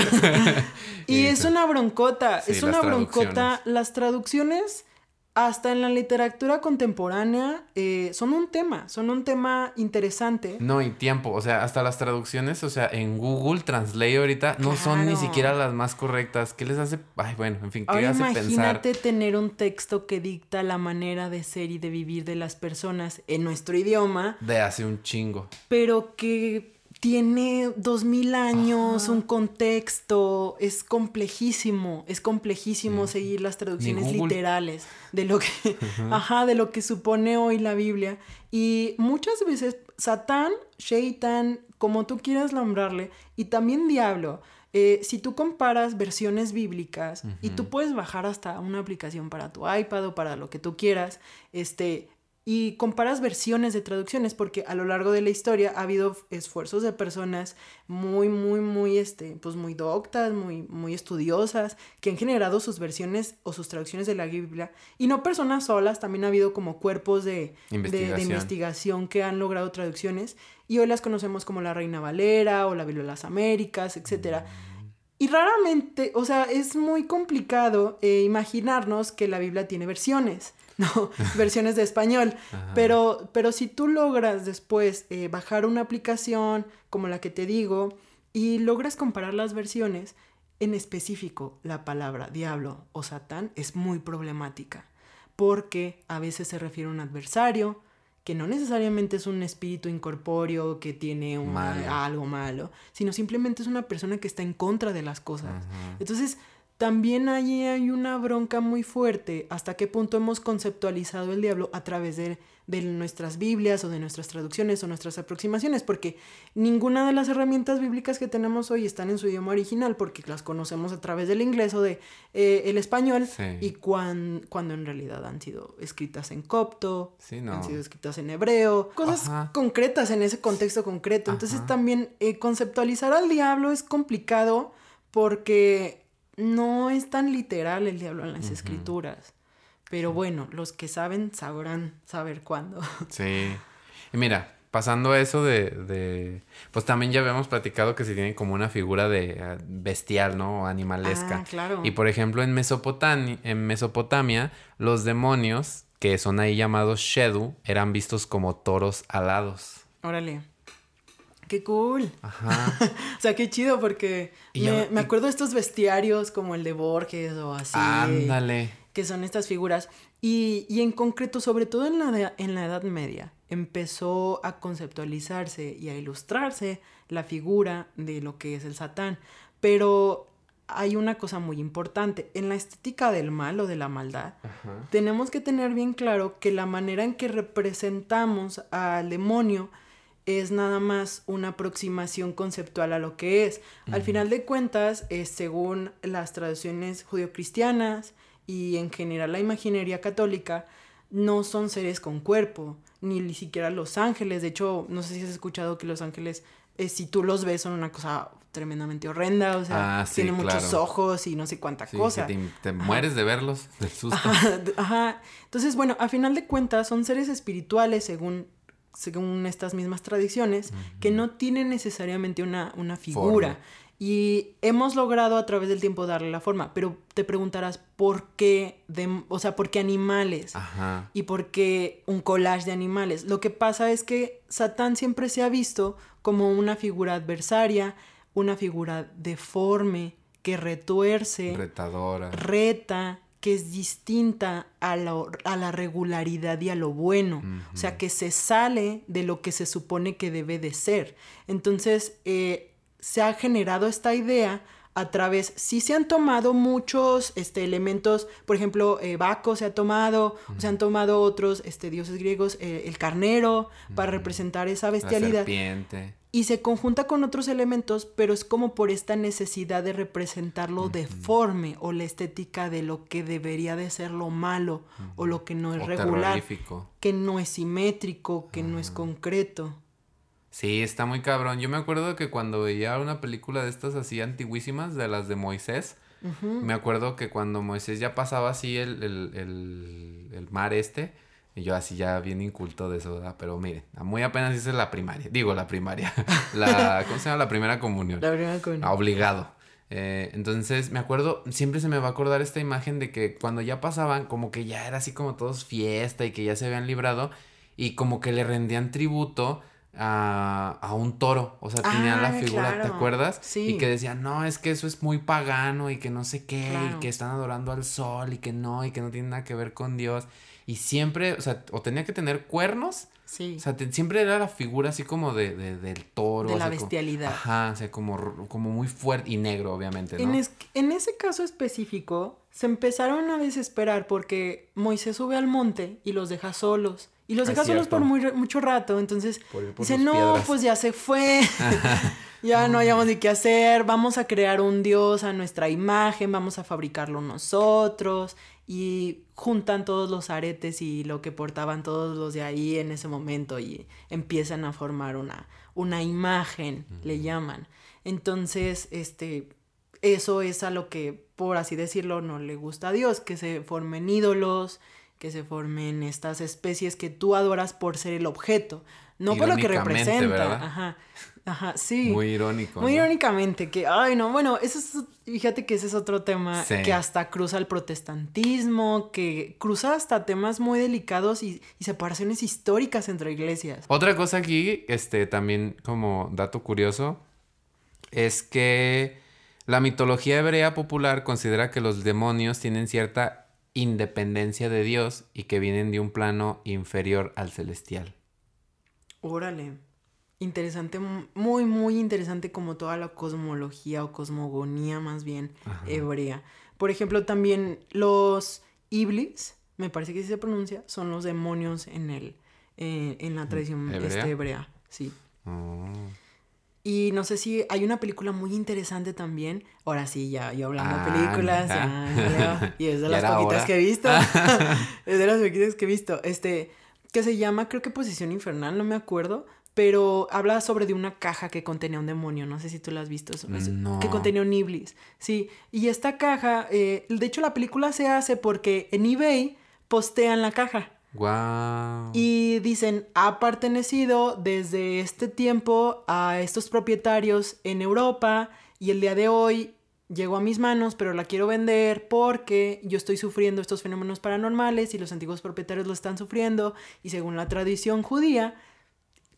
y es una broncota, Sí, es una broncota. Las traducciones, hasta en la literatura contemporánea, eh, son un tema, son un tema interesante. No, y tiempo, o sea, hasta las traducciones, o sea, en Google Translate ahorita no son ni Claro. siquiera las más correctas. ¿Qué les hace? Ay, bueno, en fin, ¿qué Ahora hace pensar? imagínate tener un texto que dicta la manera de ser y de vivir de las personas en nuestro idioma, De hace un chingo. pero que tiene dos mil años, un contexto, es complejísimo, es complejísimo seguir las traducciones literales de lo que, ajá, de lo que supone hoy la Biblia. Y muchas veces Satán, Shaitan, como tú quieras nombrarle, y también diablo, eh, si tú comparas versiones bíblicas y tú puedes bajar hasta una aplicación para tu iPad o para lo que tú quieras, este, y comparas versiones de traducciones porque a lo largo de la historia ha habido esfuerzos de personas muy muy muy este pues muy doctas muy muy estudiosas que han generado sus versiones o sus traducciones de la Biblia. Y no personas solas también ha habido como cuerpos de de- de, Investigación. investigación que han logrado traducciones y hoy las conocemos como la Reina Valera o la Biblia de las Américas etcétera. Y raramente, o sea, es muy complicado eh, imaginarnos que la Biblia tiene versiones, ¿no? versiones de español. Pero, pero si tú logras después eh, bajar una aplicación como la que te digo y logras comparar las versiones, en específico la palabra diablo o satán es muy problemática. Porque a veces se refiere a un adversario, que no necesariamente es un espíritu incorpóreo que tiene Malo. algo malo, sino simplemente es una persona que está en contra de las cosas. Entonces, también allí hay una bronca muy fuerte hasta qué punto hemos conceptualizado el diablo a través de, de nuestras Biblias o de nuestras traducciones o nuestras aproximaciones, porque ninguna de las herramientas bíblicas que tenemos hoy están en su idioma original, porque las conocemos a través del inglés o de eh, el español, Sí. y cuan- cuando en realidad han sido escritas en copto, Sí, no. han sido escritas en hebreo, cosas Ajá. concretas en ese contexto concreto. Entonces Ajá. también eh, conceptualizar al diablo es complicado porque no es tan literal el diablo en las escrituras. Pero bueno, los que saben sabrán saber cuándo. Sí. Y mira, pasando a eso de, de- Pues también ya habíamos platicado que se tiene como una figura de eh, bestial, ¿no? O animalesca. Ah, claro. Y por ejemplo, en, en Mesopotamia, los demonios, que son ahí llamados Shedu, eran vistos como toros alados. Órale. Qué cool. Ajá. O sea, qué chido porque me, me acuerdo de estos bestiarios como el de Borges o así. Ándale. que son estas figuras. Y, y en concreto, sobre todo en la, de- en la Edad Media, empezó a conceptualizarse y a ilustrarse la figura de lo que es el Satán. Pero hay una cosa muy importante. En la estética del mal o de la maldad, tenemos que tener bien claro que la manera en que representamos al demonio es nada más una aproximación conceptual a lo que es. Al final de cuentas, eh, según las tradiciones judio-cristianas y en general la imaginería católica, no son seres con cuerpo, ni ni siquiera los ángeles. De hecho, no sé si has escuchado que los ángeles, eh, si tú los ves, son una cosa tremendamente horrenda. O sea, Ah, sí, tienen muchos ojos y no sé cuánta Sí, cosa. que te, te mueres de verlos, del susto. Ajá. Entonces, bueno, a final de cuentas son seres espirituales según, según estas mismas tradiciones que no tienen necesariamente una, una figura. Forma. Y hemos logrado a través del tiempo darle la forma, pero te preguntarás por qué, o sea, por qué animales Ajá. y por qué un collage de animales. Lo que pasa es que Satán siempre se ha visto como una figura adversaria, una figura deforme, que retuerce, Retadora. reta, que es distinta a, lo- a la regularidad y a lo bueno. O sea, que se sale de lo que se supone que debe de ser. Entonces, eh, se ha generado esta idea a través, sí se han tomado muchos este, elementos, por ejemplo, eh, Baco se ha tomado, o se han tomado otros este, dioses griegos, eh, el carnero, para representar esa la bestialidad serpiente. Y se conjunta con otros elementos, pero es como por esta necesidad de representar lo deforme o la estética de lo que debería de ser lo malo o lo que no es O regular, que no es simétrico, que no es concreto. Sí, está muy cabrón. Yo me acuerdo que cuando veía una película de estas así antiguísimas, de las de Moisés, me acuerdo que cuando Moisés ya pasaba así el, el, el, el mar este, y yo así ya bien inculto de eso, ¿verdad? Pero miren, muy apenas hice la primaria, digo la primaria, la, ¿cómo se llama? La primera comunión. La primera con... Ah, obligado. Eh, entonces me acuerdo, siempre se me va a acordar esta imagen de que cuando ya pasaban, como que ya era así como todos fiesta y que ya se habían librado y como que le rendían tributo a, a un toro. O sea, tenían la Ah, figura, ¿te acuerdas? Sí. Y que decían, no, es que eso es muy pagano y que no sé qué, Claro. y que están adorando al sol y que no, y que no tiene nada que ver con Dios. Y siempre, o sea, o tenía que tener cuernos. Sí. O sea, te- siempre era la figura así como de, de- del toro. De o la como- bestialidad. Ajá, o sea, como, como muy fuerte y negro, obviamente, ¿no? En, es- en ese caso específico, se empezaron a desesperar porque Moisés sube al monte y los deja solos. Y los Ah, deja solos por muy, mucho rato. Entonces Por dice, no, piedras". pues ya se fue. ya no hayamos ni qué hacer. Vamos a crear un dios a nuestra imagen. Vamos a fabricarlo nosotros. Y juntan todos los aretes y lo que portaban todos los de ahí en ese momento. Y empiezan a formar una, una imagen, le llaman. Entonces, este, eso es a lo que, por así decirlo, no le gusta a Dios, que se formen ídolos, que se formen estas especies que tú adoras por ser el objeto, no por lo que representa. Ajá, ajá, sí. Muy irónico. Muy ¿no? irónicamente, que, ay, no, bueno, eso es, fíjate que ese es otro tema Sí. que hasta cruza el protestantismo, que cruza hasta temas muy delicados y, y separaciones históricas entre iglesias. Otra cosa aquí, este, también como dato curioso, es que la mitología hebrea popular considera que los demonios tienen cierta independencia de Dios y que vienen de un plano inferior al celestial. Órale. Interesante, mu- muy, muy interesante como toda la cosmología o cosmogonía más bien hebrea. Por ejemplo, también los iblis, me parece que así se pronuncia, son los demonios en el eh, en la tradición ¿Hebrea? este, hebrea. Sí. Oh. Y no sé si hay una película muy interesante también. Ahora sí, ya yo hablando de Ah, películas, ya, y es de las poquitas hora. que he visto. es de las poquitas que he visto. Este, que se llama, creo que Posición Infernal, no me acuerdo. Pero habla sobre de una caja que contenía un demonio. No sé si tú la has visto. Es- es- No. Que contenía un iblis. Sí. Y esta caja, eh, de hecho, la película se hace porque en eBay postean la caja. Guau. Y dicen, ha pertenecido desde este tiempo a estos propietarios en Europa y el día de hoy llegó a mis manos, pero la quiero vender porque yo estoy sufriendo estos fenómenos paranormales y los antiguos propietarios lo están sufriendo y según la tradición judía,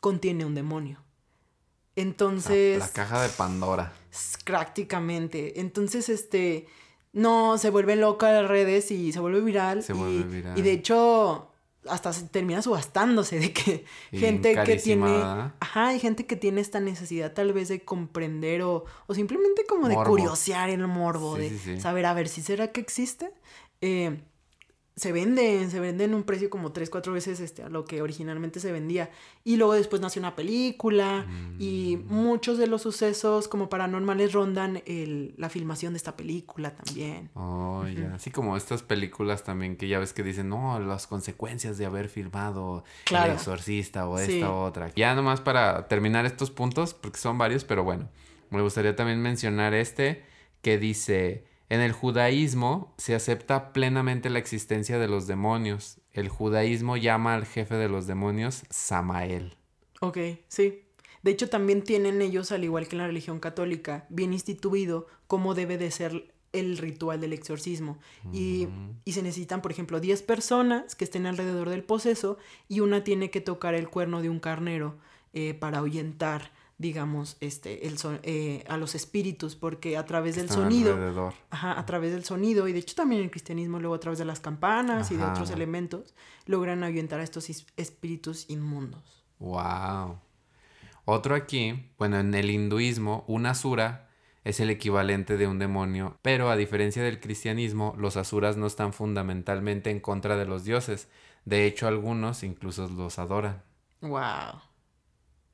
contiene un demonio. Entonces... La, la caja de Pandora. Prácticamente. Entonces, este, no, se vuelve loca las redes y se vuelve viral. Se y, vuelve viral. Y de hecho, hasta se termina subastándose de que Y gente que tiene. Ajá, hay gente que tiene esta necesidad tal vez de comprender o, o simplemente como de curiosear el morbo, Sí, de sí, sí. saber, a ver, si será que existe. Eh, se venden, se venden un precio como tres, cuatro veces este, a lo que originalmente se vendía. Y luego después nació una película y Mm. muchos de los sucesos como paranormales rondan el, la filmación de esta película también. Oh, ya. Así como estas películas también que ya ves que dicen, no, las consecuencias de haber filmado Claro. El Exorcista o Sí. esta otra. Ya nomás para terminar estos puntos, porque son varios, pero bueno, me gustaría también mencionar este que dice, en el judaísmo se acepta plenamente la existencia de los demonios. El judaísmo llama al jefe de los demonios Samael. Ok, sí. De hecho, también tienen ellos, al igual que en la religión católica, bien instituido cómo debe de ser el ritual del exorcismo. Y, y se necesitan, por ejemplo, 10 personas que estén alrededor del poseso y una tiene que tocar el cuerno de un carnero eh, para ahuyentar digamos, este, el son- eh, a los espíritus, porque a través del sonido, alrededor. ajá, a través del sonido, y de hecho también en el cristianismo, luego a través de las campanas y de otros elementos, logran ahuyentar a estos espíritus inmundos. Wow. Otro aquí, bueno, en el hinduismo, un asura es el equivalente de un demonio, pero a diferencia del cristianismo, los asuras no están fundamentalmente en contra de los dioses. De hecho, algunos incluso los adoran. Wow.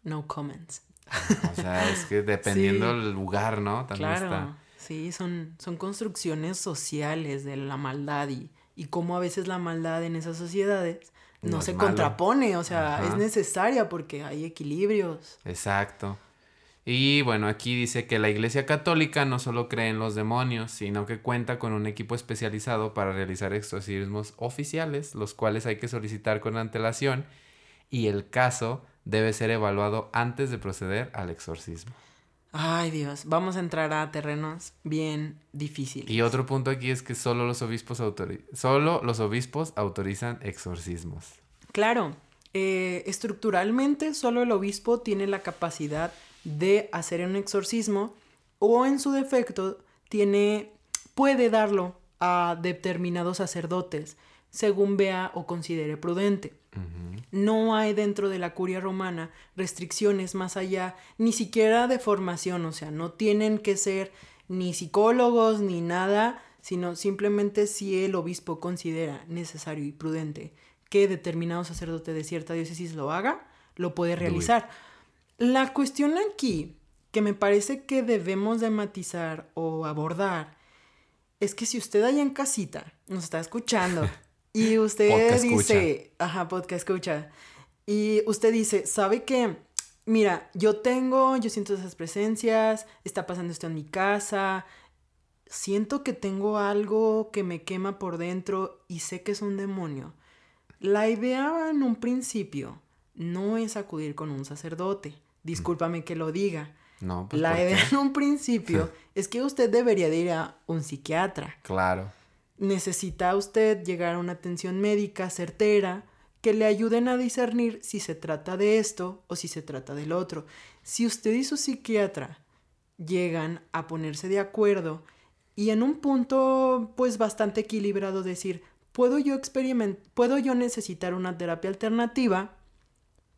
No comments. O sea, es que dependiendo Sí. del lugar, ¿no? También Claro. está. Sí, son, son construcciones sociales de la maldad y, y cómo a veces la maldad en esas sociedades no, se contrapone, o sea, Ajá. es necesaria porque hay equilibrios. Exacto. Y bueno, aquí dice que la Iglesia Católica no solo cree en los demonios, sino que cuenta con un equipo especializado para realizar exorcismos oficiales, los cuales hay que solicitar con antelación y el caso debe ser evaluado antes de proceder al exorcismo. Ay Dios, vamos a entrar a terrenos bien difíciles. Y otro punto aquí es que solo los obispos, autori- solo los obispos autorizan exorcismos. Claro, eh, estructuralmente solo el obispo tiene la capacidad de hacer un exorcismo o en su defecto tiene puede darlo a determinados sacerdotes según vea o considere prudente. No hay dentro de la curia romana restricciones más allá, ni siquiera de formación, o sea, no tienen que ser ni psicólogos ni nada, sino simplemente si el obispo considera necesario y prudente que determinado sacerdote de cierta diócesis lo haga, lo puede realizar. La cuestión aquí que me parece que debemos de matizar o abordar es que si usted allá en casita nos está escuchando y usted Podcast dice, ajá, podcast escucha, y usted dice, ¿sabe qué? Mira, yo tengo, yo siento esas presencias, está pasando esto en mi casa, siento que tengo algo que me quema por dentro y sé que es un demonio. La idea en un principio no es acudir con un sacerdote, discúlpame que lo diga. No, pues La idea en un principio es que usted debería de ir a un psiquiatra. Claro. Necesita usted llegar a una atención médica certera que le ayuden a discernir si se trata de esto o si se trata del otro. Si usted y su psiquiatra llegan a ponerse de acuerdo y en un punto pues bastante equilibrado decir, ¿puedo yo experimentar, puedo yo necesitar una terapia alternativa?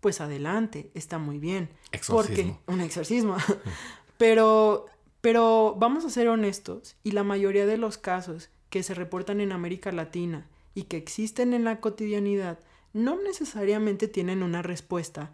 Pues adelante, está muy bien. Exorcismo. Porque un exorcismo. pero pero vamos a ser honestos y la mayoría de los casos que se reportan en América Latina y que existen en la cotidianidad no necesariamente tienen una respuesta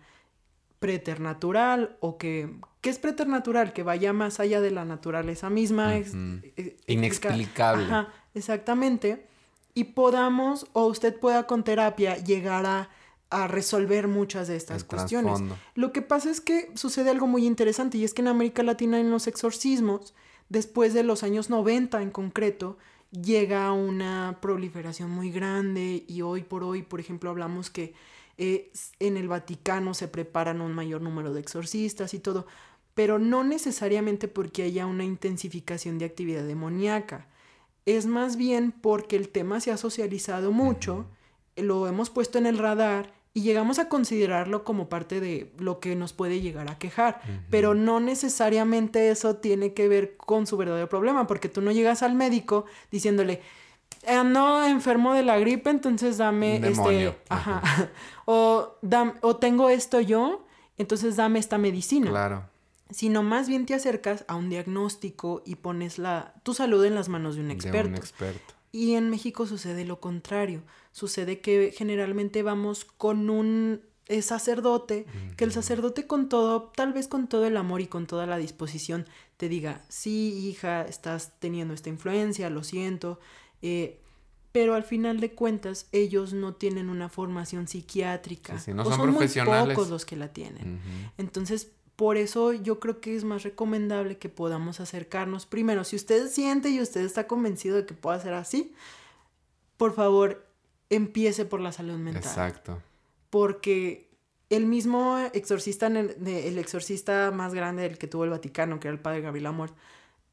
preternatural o que ¿qué es preternatural? Que vaya más allá de la naturaleza misma. ex- eh, Inexplicable. Ajá, exactamente. Y podamos, o usted pueda con terapia llegar a, a resolver muchas de estas El cuestiones. Lo que pasa es que sucede algo muy interesante y es que en América Latina en los exorcismos, después de los años 90 en concreto, llega una proliferación muy grande y hoy por hoy, por ejemplo, hablamos que eh, en el Vaticano se preparan un mayor número de exorcistas y todo, pero no necesariamente porque haya una intensificación de actividad demoníaca. Es más bien porque el tema se ha socializado mucho, lo hemos puesto en el radar y llegamos a considerarlo como parte de lo que nos puede llegar a quejar. Pero no necesariamente eso tiene que ver con su verdadero problema, porque tú no llegas al médico diciéndole, "Eh, no enfermo de la gripe, entonces dame este, ajá, o, dam- o tengo esto yo, entonces dame esta medicina Claro. sino más bien te acercas a un diagnóstico y pones la, tu salud en las manos de un De experto. un experto. Y en México sucede lo contrario. Sucede que generalmente vamos con un eh, sacerdote, que el sacerdote con todo, tal vez con todo el amor y con toda la disposición, te diga, sí, hija, estás teniendo esta influencia, lo siento, eh, pero al final de cuentas ellos no tienen una formación psiquiátrica. Sí, sí, no o son son muy pocos los que la tienen. Entonces, por eso yo creo que es más recomendable que podamos acercarnos. Primero, si usted siente y usted está convencido de que pueda ser así, por favor, empiece por la salud mental. Exacto. Porque el mismo exorcista, el, exorcista más grande del que tuvo el Vaticano, que era el padre Gabriel Amor,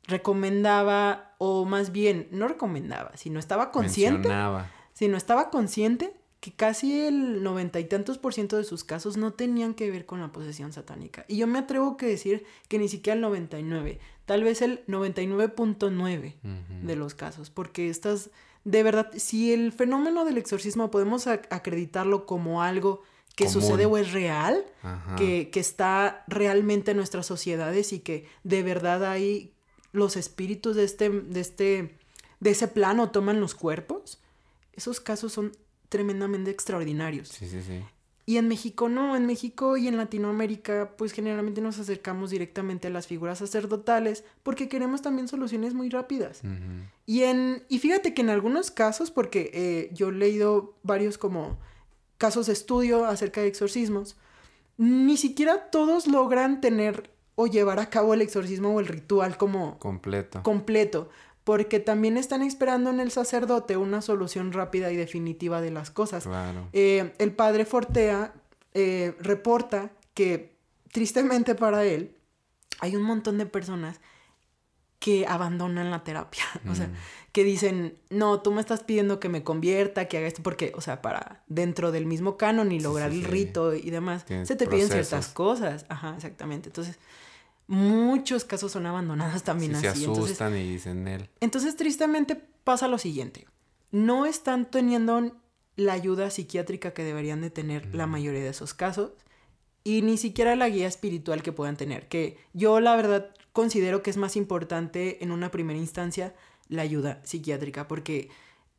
recomendaba, o más bien, no recomendaba, sino estaba consciente Mencionaba. si no estaba consciente que casi el noventa y tantos por ciento de sus casos no tenían que ver con la posesión satánica. Y yo me atrevo a decir que ni siquiera el 99, tal vez el 99.9 Ujú. de los casos, porque estas, de verdad, si el fenómeno del exorcismo podemos ac- acreditarlo como algo que Común. sucede o es real, que, que está realmente en nuestras sociedades y que de verdad hay los espíritus de este, de este, de ese plano toman los cuerpos, esos casos son tremendamente extraordinarios. Sí, sí, sí. Y en México no, en México y en Latinoamérica pues generalmente nos acercamos directamente a las figuras sacerdotales porque queremos también soluciones muy rápidas. Y, en, y fíjate que en algunos casos, porque eh, yo he leído varios como casos de estudio acerca de exorcismos, ni siquiera todos logran tener o llevar a cabo el exorcismo o el ritual como Completo. completo, porque también están esperando en el sacerdote una solución rápida y definitiva de las cosas. Claro. Eh, el padre Fortea eh, reporta que, tristemente para él, hay un montón de personas que abandonan la terapia. O sea, Mm. que dicen, no, tú me estás pidiendo que me convierta, que haga esto, porque, o sea, para dentro del mismo canon y lograr sí, el sí. rito y demás, Tienes se te piden ciertas cosas. Ajá, exactamente. Entonces, muchos casos son abandonados también Sí, se así. Entonces, asustan y dicen él. entonces, tristemente pasa lo siguiente. No están teniendo la ayuda psiquiátrica que deberían de tener la mayoría de esos casos y ni siquiera la guía espiritual que puedan tener, que yo la verdad considero que es más importante en una primera instancia la ayuda psiquiátrica, porque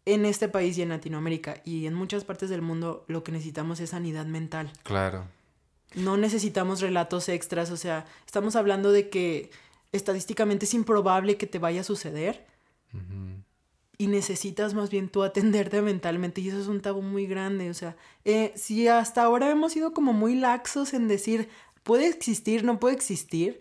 en este país y en Latinoamérica y en muchas partes del mundo lo que necesitamos es sanidad mental. Claro. No necesitamos relatos extras, o sea, estamos hablando de que estadísticamente es improbable que te vaya a suceder y necesitas más bien tú atenderte mentalmente y eso es un tabú muy grande, o sea, eh, si hasta ahora hemos sido como muy laxos en decir puede existir, no puede existir,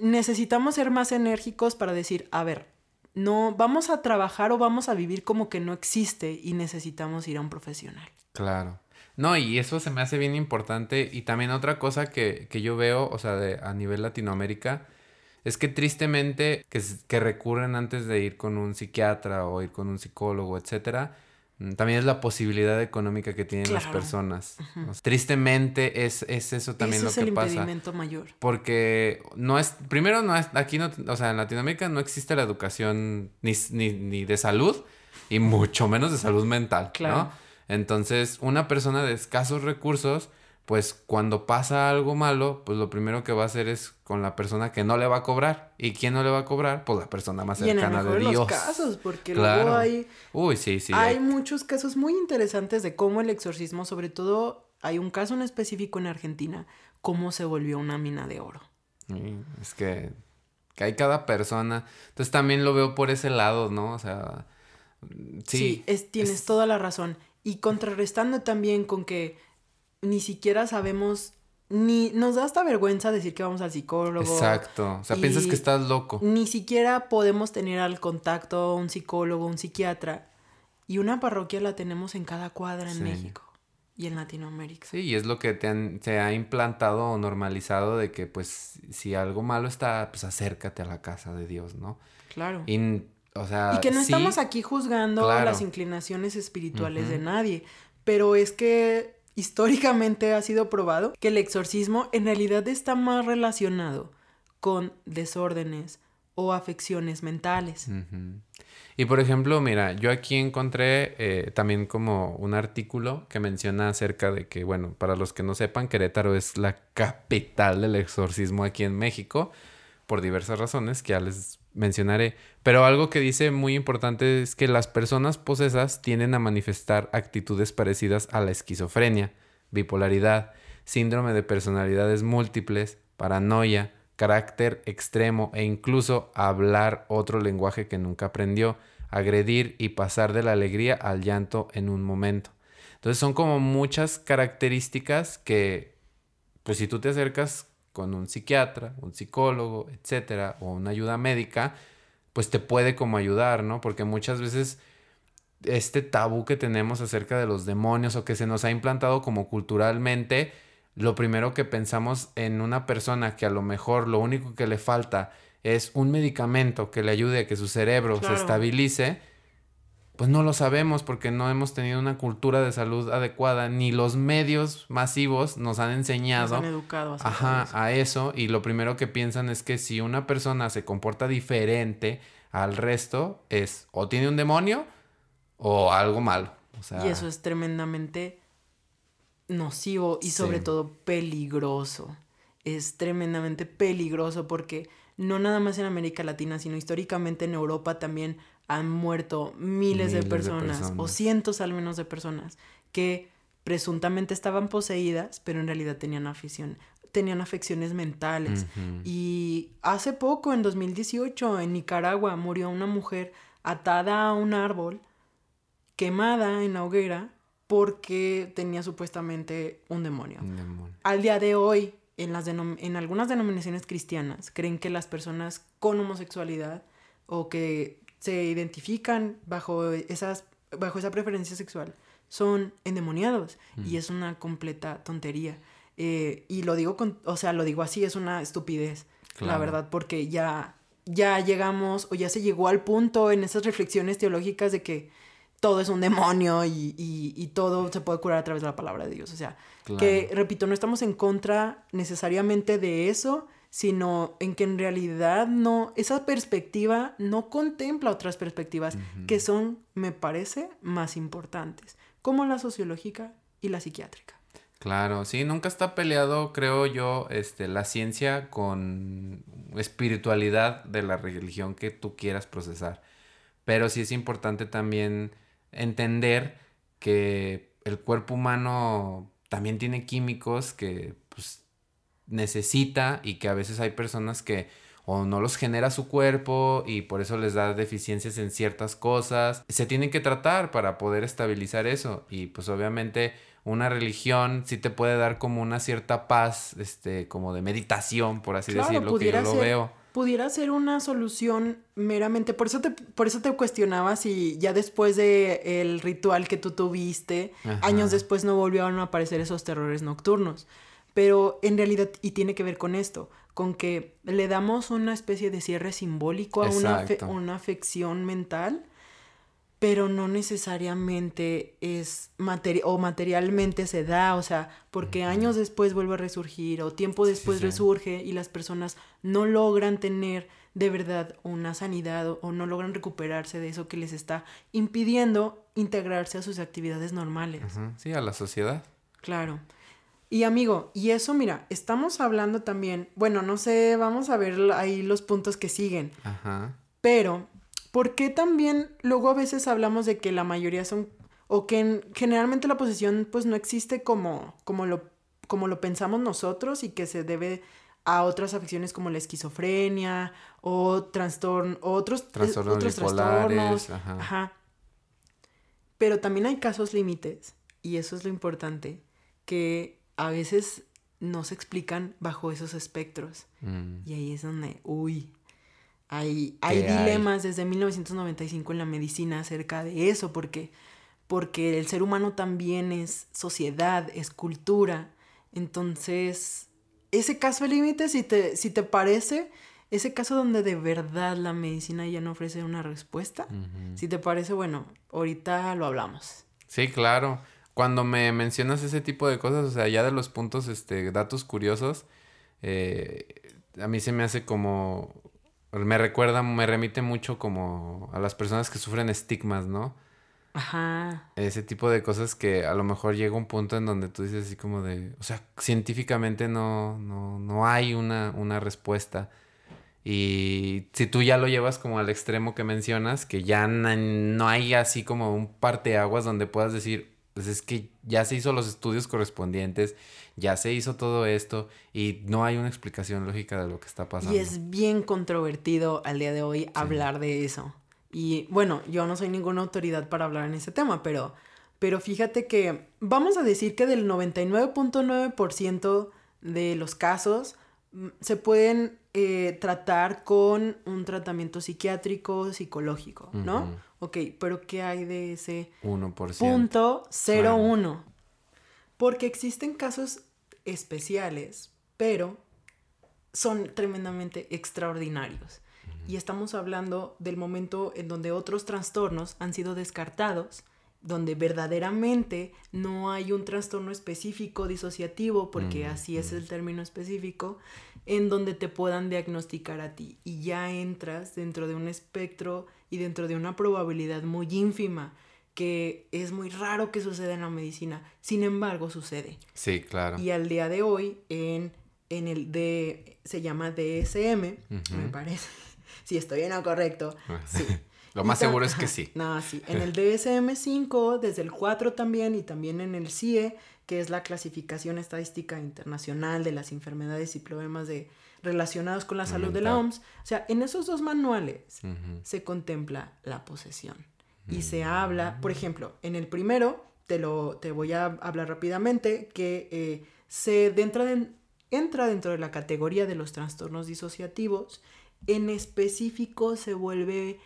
necesitamos ser más enérgicos para decir, a ver, no vamos a trabajar o vamos a vivir como que no existe y necesitamos ir a un profesional. Claro. No, y eso se me hace bien importante. Y también otra cosa que, que yo veo, o sea, de, a nivel Latinoamérica, es que tristemente que, que recurren antes de ir con un psiquiatra o ir con un psicólogo, etcétera, mm, también es la posibilidad económica que tienen las personas. O sea, tristemente es, es eso también lo es que el pasa. impedimento mayor. Porque no es, primero no es, aquí no, o sea, en Latinoamérica no existe la educación ni, ni, ni de salud y mucho menos de salud mental, Claro. ¿no? Entonces, una persona de escasos recursos, pues cuando pasa algo malo, pues lo primero que va a hacer es con la persona que no le va a cobrar. ¿Y quién no le va a cobrar? Pues la persona más Y en el cercana mejor de Dios. los casos, porque Claro. luego hay Uy, sí, sí. hay hay- muchos casos muy interesantes de cómo el exorcismo, sobre todo hay un caso en específico en Argentina, cómo se volvió una mina de oro. Es que, que hay cada persona. Entonces también lo veo por ese lado, ¿no? O sea, sí. Sí, es, tienes es- toda la razón. Y contrarrestando también con que ni siquiera sabemos, ni nos da hasta vergüenza decir que vamos al psicólogo. Exacto. O sea, piensas que estás loco. Ni siquiera podemos tener al contacto un psicólogo, un psiquiatra. Y una parroquia la tenemos en cada cuadra en Sí. México y en Latinoamérica. Sí, y es lo que te han- se ha implantado o normalizado de que, pues, si algo malo está, pues acércate a la casa de Dios, ¿no? Claro. Y, o sea, Y que no sí, estamos aquí juzgando claro. las inclinaciones espirituales de nadie, pero es que históricamente ha sido probado que el exorcismo en realidad está más relacionado con desórdenes o afecciones mentales. Y por ejemplo, mira, yo aquí encontré eh, también como un artículo que menciona acerca de que, bueno, para los que no sepan, Querétaro es la capital del exorcismo aquí en México, por diversas razones que ya les mencionaré. Pero algo que dice muy importante es que las personas posesas tienden a manifestar actitudes parecidas a la esquizofrenia, bipolaridad, síndrome de personalidades múltiples, paranoia, carácter extremo e incluso hablar otro lenguaje que nunca aprendió, agredir y pasar de la alegría al llanto en un momento. Entonces son como muchas características que, pues si tú te acercas con un psiquiatra, un psicólogo, etcétera, o una ayuda médica, pues te puede como ayudar, ¿no? Porque muchas veces este tabú que tenemos acerca de los demonios o que se nos ha implantado como culturalmente, lo primero que pensamos en una persona que a lo mejor lo único que le falta es un medicamento que le ayude a que su cerebro Claro. se estabilice, pues no lo sabemos porque no hemos tenido una cultura de salud adecuada, ni los medios masivos nos han enseñado Nos han educado acerca ajá, eso. a eso y lo primero que piensan es que si una persona se comporta diferente al resto es o tiene un demonio o algo malo. O sea, Y eso es tremendamente nocivo y sobre Sí. todo peligroso. Es tremendamente peligroso porque no nada más en América Latina, sino históricamente en Europa también han muerto miles, de, personas, o cientos al menos de personas que presuntamente estaban poseídas, pero en realidad tenían afición, tenían afecciones mentales. Y hace poco, en 2018, en Nicaragua, murió una mujer atada a un árbol, quemada en la hoguera, porque tenía supuestamente un demonio. Un demonio. Al día de hoy, en, las denom- en algunas denominaciones cristianas, creen que las personas con homosexualidad o que se identifican bajo, esas, bajo esa preferencia sexual son endemoniados. Y es una completa tontería. Eh, y lo digo con, o sea, lo digo así, es una estupidez, la verdad, porque ya, ya llegamos o ya se llegó al punto en esas reflexiones teológicas de que todo es un demonio y, y- y todo se puede curar a través de la palabra de Dios. O sea, que, repito, no estamos en contra necesariamente de eso, sino en que en realidad no, esa perspectiva no contempla otras perspectivas que son, me parece, más importantes, como la sociológica y la psiquiátrica. Claro, sí, nunca está peleado, creo yo, este, la ciencia con espiritualidad de la religión que tú quieras procesar. Pero sí es importante también entender que el cuerpo humano también tiene químicos que necesita y que a veces hay personas que o no los genera su cuerpo y por eso les da deficiencias en ciertas cosas. Se tienen que tratar para poder estabilizar eso y pues obviamente una religión sí te puede dar como una cierta paz, este, como de meditación, por así decirlo, que yo lo ser, veo. pudiera ser una solución meramente, por eso te, por eso te cuestionaba si ya después de el ritual que tú tuviste, Ajá. años después no volvieron a aparecer esos terrores nocturnos. Pero en realidad, y tiene que ver con esto, con que le damos una especie de cierre simbólico a una, una afección mental, pero no necesariamente es materi o materialmente se da, o sea, porque años después vuelve a resurgir o tiempo después sí. resurge y las personas no logran tener de verdad una sanidad o, o no logran recuperarse de eso que les está impidiendo integrarse a sus actividades normales. Sí, a la sociedad. Claro. Y amigo, y eso mira, estamos hablando también, bueno, no sé, vamos a ver ahí los puntos que siguen. Ajá. Pero, ¿por qué también luego a veces hablamos de que la mayoría son, o que en- generalmente la posesión pues no existe como, como, lo, como lo pensamos nosotros y que se debe a otras afecciones como la esquizofrenia o trastorno, otros, Trastornos otros trastornos. ajá. Ajá. Pero también hay casos límites, y eso es lo importante, que a veces no se explican bajo esos espectros. Mm, Y ahí es donde, uy, hay, hay ¿Qué hay? dilemas desde 1995 en la medicina acerca de eso, porque, porque el ser humano también es sociedad, es cultura. Entonces, ese caso límite, si te, si te parece, ese caso donde de verdad la medicina ya no ofrece una respuesta, si te parece, bueno, ahorita lo hablamos. Sí, claro. Cuando me mencionas ese tipo de cosas, o sea, ya de los puntos, este, datos curiosos, eh, a mí se me hace como, me recuerda, me remite mucho como a las personas que sufren estigmas, ¿no? Ajá. Ese tipo de cosas que a lo mejor llega un punto en donde tú dices así como de, o sea, científicamente no, no, no hay una, una respuesta. Y si tú ya lo llevas como al extremo que mencionas, que ya no hay así como un parteaguas donde puedas decir, pues es que ya se hizo los estudios correspondientes, ya se hizo todo esto y no hay una explicación lógica de lo que está pasando. Y es bien controvertido al día de hoy hablar de eso. Y bueno, yo no soy ninguna autoridad para hablar en ese tema, pero, pero fíjate que vamos a decir que del 99.9% de los casos mm, se pueden eh, tratar con un tratamiento psiquiátrico, psicológico, ¿no? Ok, pero ¿qué hay de ese 1%. punto cero Claro. uno. Porque existen casos especiales, pero son tremendamente extraordinarios. Y estamos hablando del momento en donde otros trastornos han sido descartados, donde verdaderamente no hay un trastorno específico disociativo, porque Mm, así es el término específico, en donde te puedan diagnosticar a ti. Y ya entras dentro de un espectro y dentro de una probabilidad muy ínfima, que es muy raro que suceda en la medicina. Sin embargo, sucede. Sí, claro. Y al día de hoy, en, en el D, se llama DSM, me parece. Si estoy en lo correcto. Sí. Lo más seguro es que sí. No, sí. En el DSM-5, desde el 4 también, y también en el CIE, que es la clasificación estadística internacional de las enfermedades y problemas de, relacionados con la salud de la. OMS. O sea, en esos dos manuales se contempla la posesión. Y se habla, por ejemplo, en el primero, te, lo, te voy a hablar rápidamente, que eh, se entra, entra dentro de la categoría de los trastornos disociativos. En específico se vuelve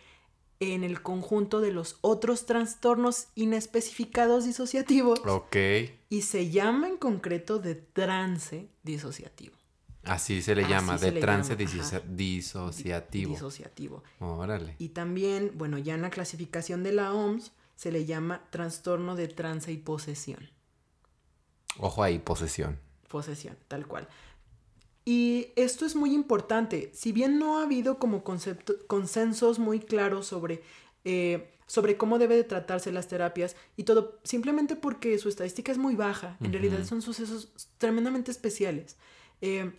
en el conjunto de los otros trastornos inespecificados disociativos Ok. y se llama en concreto de trance disociativo. Así se le Así llama, se de le trance llama, disociativo. Disociativo. Órale. Y también, bueno, ya en la clasificación de la OMS se le llama trastorno de trance y posesión. Ojo ahí, posesión. Posesión, tal cual. Y esto es muy importante. Si bien no ha habido como concepto, consensos muy claros sobre, eh, sobre cómo debe de tratarse las terapias y todo, simplemente porque su estadística es muy baja. En realidad son sucesos tremendamente especiales. Eh,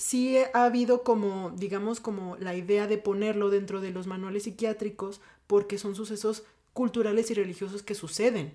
sí ha habido como, digamos, como la idea de ponerlo dentro de los manuales psiquiátricos porque son sucesos culturales y religiosos que suceden.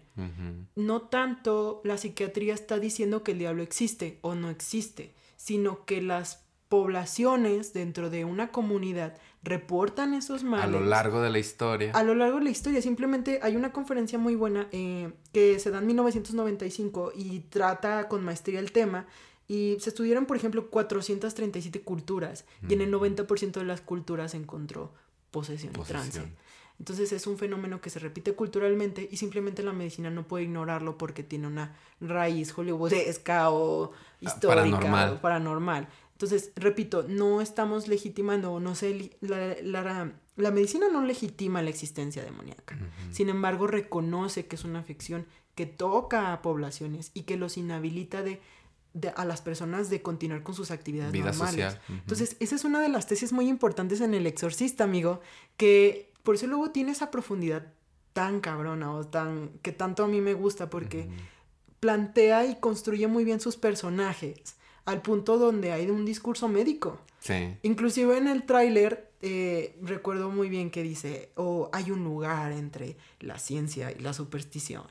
No tanto la psiquiatría está diciendo que el diablo existe o no existe, sino que las poblaciones dentro de una comunidad reportan esos males. A lo largo de la historia. A lo largo de la historia, simplemente hay una conferencia muy buena eh, que se da en 1995 y trata con maestría el tema. Y se estudiaron, por ejemplo, 437 culturas y en el 90% de las culturas se encontró posesión, y trance. Posesión. Entonces es un fenómeno que se repite culturalmente y simplemente la medicina no puede ignorarlo porque tiene una raíz hollywoodesca o histórica paranormal. o paranormal. Entonces, repito, no estamos legitimando, o no sé, la, la- la medicina no legitima la existencia demoníaca. Sin embargo, reconoce que es una afección que toca a poblaciones y que los inhabilita de, de- a las personas de continuar con sus actividades Vida normales. social. Entonces, esa es una de las tesis muy importantes en El Exorcista, amigo, que por eso luego tiene esa profundidad tan cabrona o tan que tanto a mí me gusta porque plantea y construye muy bien sus personajes al punto donde hay un discurso médico. Sí. Inclusive en el tráiler eh, recuerdo muy bien que dice, o hay un lugar entre la ciencia y la superstición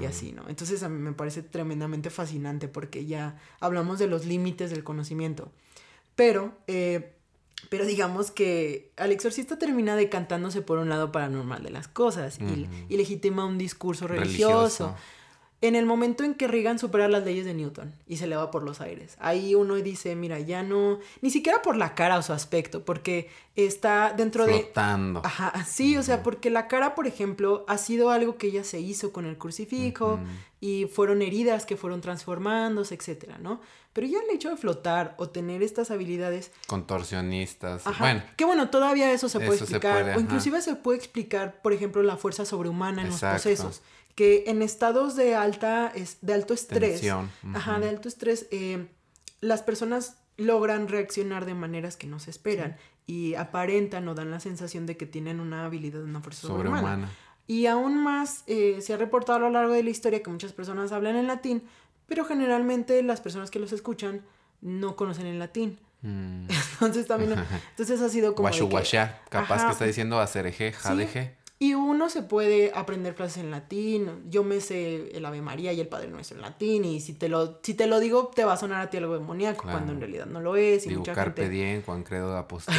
y así, ¿no? Entonces a mí me parece tremendamente fascinante porque ya hablamos de los límites del conocimiento. Pero, eh, pero digamos que al exorcista termina decantándose por un lado paranormal de las cosas y legitima un discurso religioso. En el momento en que Reagan supera las leyes de Newton y se le va por los aires, ahí uno dice, mira, ya no, ni siquiera por la cara o su aspecto, porque está dentro de... Flotando. Ajá, sí, o sea, porque la cara, por ejemplo, ha sido algo que ella se hizo con el crucifijo y fueron heridas que fueron transformándose, etcétera, ¿no? Pero ya el hecho de flotar o tener estas habilidades Contorsionistas. Ajá. Bueno, que bueno, todavía eso se puede Eso explicar. puede, o inclusive se puede explicar, por ejemplo, la fuerza sobrehumana en Exacto. los procesos. Que en estados de alta, es- de alto estrés, ajá, de alto estrés, eh, las personas logran reaccionar de maneras que no se esperan y aparentan o dan la sensación de que tienen una habilidad, una fuerza sobrehumana. sobrehumana. Y aún más eh, se ha reportado a lo largo de la historia que muchas personas hablan en latín, pero generalmente las personas que los escuchan no conocen el latín. Mm. Entonces también, entonces ha sido como de Guashu que- guashá. Capaz Ajá. que está diciendo acereje, jadeje. Y uno se puede aprender frases en latín. Yo me sé el Ave María y el Padre Nuestro en latín. Y si te lo, si te lo digo, te va a sonar a ti algo demoníaco, Claro. cuando en realidad no lo es. Y Digo, mucha carpe gente. diem, quan credo apostolo.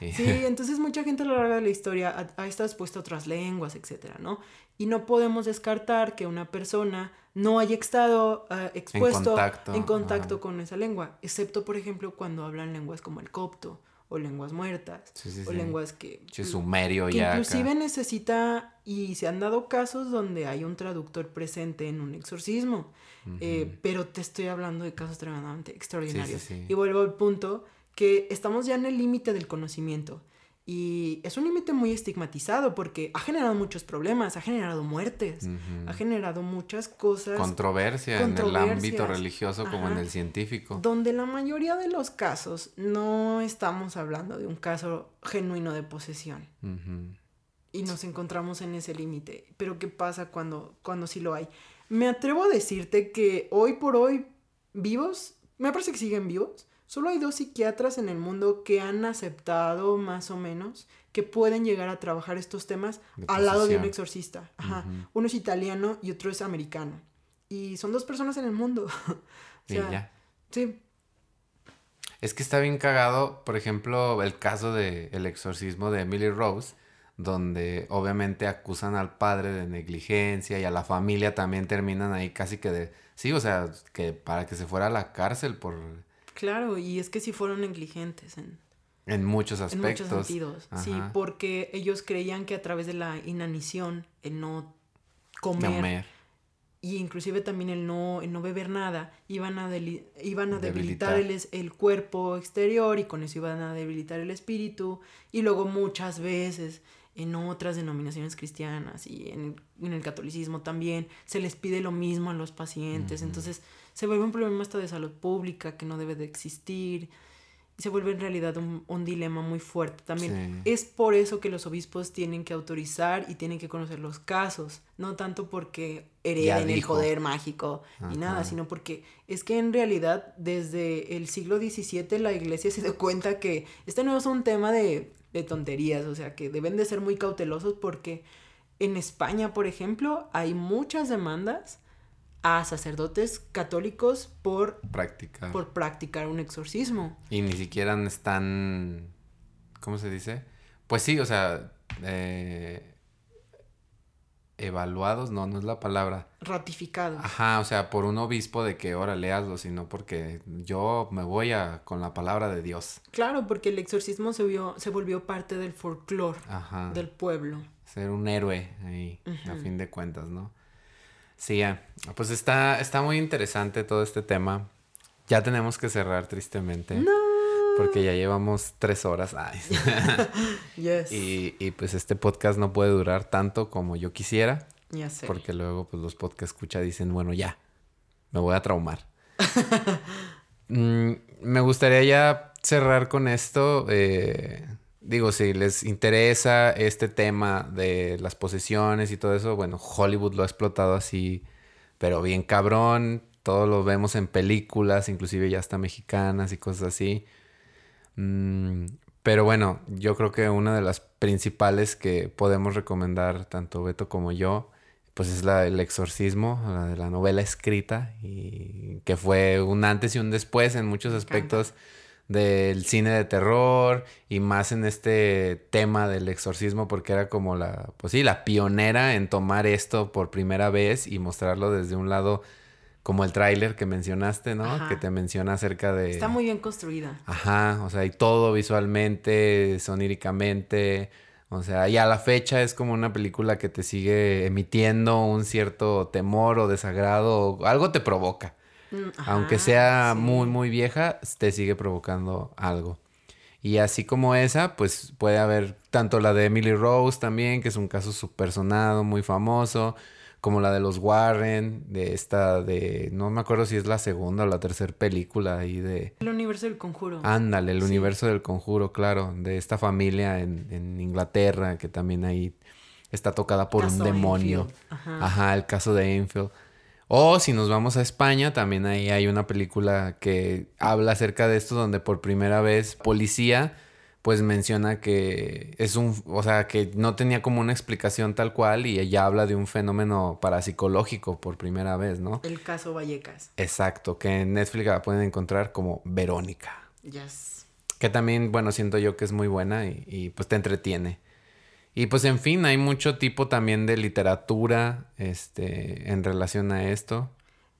Y- Sí, entonces mucha gente a lo largo de la historia ha, ha estado expuesta a otras lenguas, etcétera, ¿no? Y no podemos descartar que una persona no haya estado ah, expuesto contacto, en contacto con esa lengua, excepto, por ejemplo, cuando hablan lenguas como el copto o lenguas muertas Sí, sí, o sí. lenguas que sumerio que ya. acá. inclusive necesita y se han dado casos donde hay un traductor presente en un exorcismo eh, pero te estoy hablando de casos tremendamente extraordinarios sí. y vuelvo al punto que estamos ya en el límite del conocimiento Y es un límite muy estigmatizado porque ha generado muchos problemas, ha generado muertes, ha generado muchas cosas Controversia en el ámbito religioso como en el científico. donde la mayoría de los casos no estamos hablando de un caso genuino de posesión y nos encontramos en ese límite. Pero ¿qué pasa cuando, cuando sí lo hay? Me atrevo a decirte que hoy por hoy vivos, me parece que siguen vivos, solo hay dos psiquiatras en el mundo que han aceptado más o menos que pueden llegar a trabajar estos temas De al lado de un exorcista. Ajá. Uno es italiano y otro es americano. Y son dos personas en el mundo. o Y ya. Sí, Es que está bien cagado, por ejemplo, el caso de el exorcismo de Emily Rose, donde obviamente acusan al padre de negligencia y a la familia también terminan ahí casi que de... Sí, o sea, que para que se fuera a la cárcel por... claro, y es que sí fueron negligentes en, En muchos en aspectos. muchos sentidos. Sí, porque ellos creían que a través de la inanición, el no comer, Comer. y inclusive también el no, el no beber nada, iban a, iban a debilitar, Debilitar. el, el cuerpo exterior y con eso iban a debilitar el espíritu. Y luego muchas veces en otras denominaciones cristianas y en, en el catolicismo también se les pide lo mismo a los pacientes. Entonces se vuelve un problema hasta de salud pública que no debe de existir. Y se vuelve en realidad un, un dilema muy fuerte también. Sí. Es por eso que los obispos tienen que autorizar y tienen que conocer los casos, no tanto porque hereden el poder mágico ni nada, Ajá. sino porque es que en realidad desde el siglo XVII la iglesia se dio cuenta que este no es un tema de, de tonterías, o sea que deben de ser muy cautelosos porque en España, por ejemplo, hay muchas demandas a sacerdotes católicos por, Práctica. por practicar un exorcismo. Y ni siquiera están... ¿Cómo se dice? Pues sí, o sea... eh, evaluados, no, no es la palabra. Ratificados. Ajá, o sea, por un obispo de que ahora hazlo, sino porque yo me voy a con la palabra de Dios. Claro, porque el exorcismo se, vio, se volvió parte del folclore del pueblo. Ser un héroe ahí, a fin de cuentas, ¿no? Sí, ya. Pues está, está muy interesante todo este tema. Ya tenemos que cerrar tristemente. No. Porque ya llevamos tres horas. Ay. Yes. y, y pues este podcast no puede durar tanto como yo quisiera. ya sé. Porque luego pues los podcast escucha dicen, bueno, ya, me voy a traumar. Mm, me gustaría ya cerrar con esto. eh, digo, si les interesa este tema de las posesiones y todo eso, bueno, Hollywood lo ha explotado así, pero bien cabrón. Todo lo vemos en películas, inclusive ya hasta mexicanas y cosas así. Mm, pero bueno, yo creo que una de las principales que podemos recomendar, tanto Beto como yo, pues es la El Exorcismo, la de la novela escrita, y que fue un antes y un después en muchos aspectos del cine de terror y más en este tema del exorcismo porque era como la, pues sí, la pionera en tomar esto por primera vez y mostrarlo desde un lado como el tráiler que mencionaste, ¿no? Ajá. Que te menciona acerca de... Está muy bien construida. Ajá, o sea, y todo visualmente, soníricamente, o sea, y a la fecha es como una película que te sigue emitiendo un cierto temor o desagrado, o algo te provoca. Mm, ajá, Aunque sea sí. muy, muy vieja, te sigue provocando algo. Y así como esa, pues puede haber tanto la de Emily Rose también, que es un caso súper sonado, muy famoso, como la de los Warren, de esta de, no me acuerdo si es la segunda o la tercera película ahí de... El universo del conjuro. Ándale, el Sí. universo del conjuro, claro, de esta familia en, en Inglaterra, que también ahí está tocada por Caso un demonio. Ajá, el caso de Enfield. O si nos vamos a España, también ahí hay una película que habla acerca de esto, donde por primera vez policía pues menciona que es un, o sea, que no tenía como una explicación tal cual y ella habla de un fenómeno parapsicológico por primera vez, ¿no? El caso Vallecas. Exacto, que en Netflix la pueden encontrar como Verónica. Yes. Que también, bueno, siento yo que es muy buena y, y, pues te entretiene. Y pues en fin, hay mucho tipo también de literatura este, en relación a esto.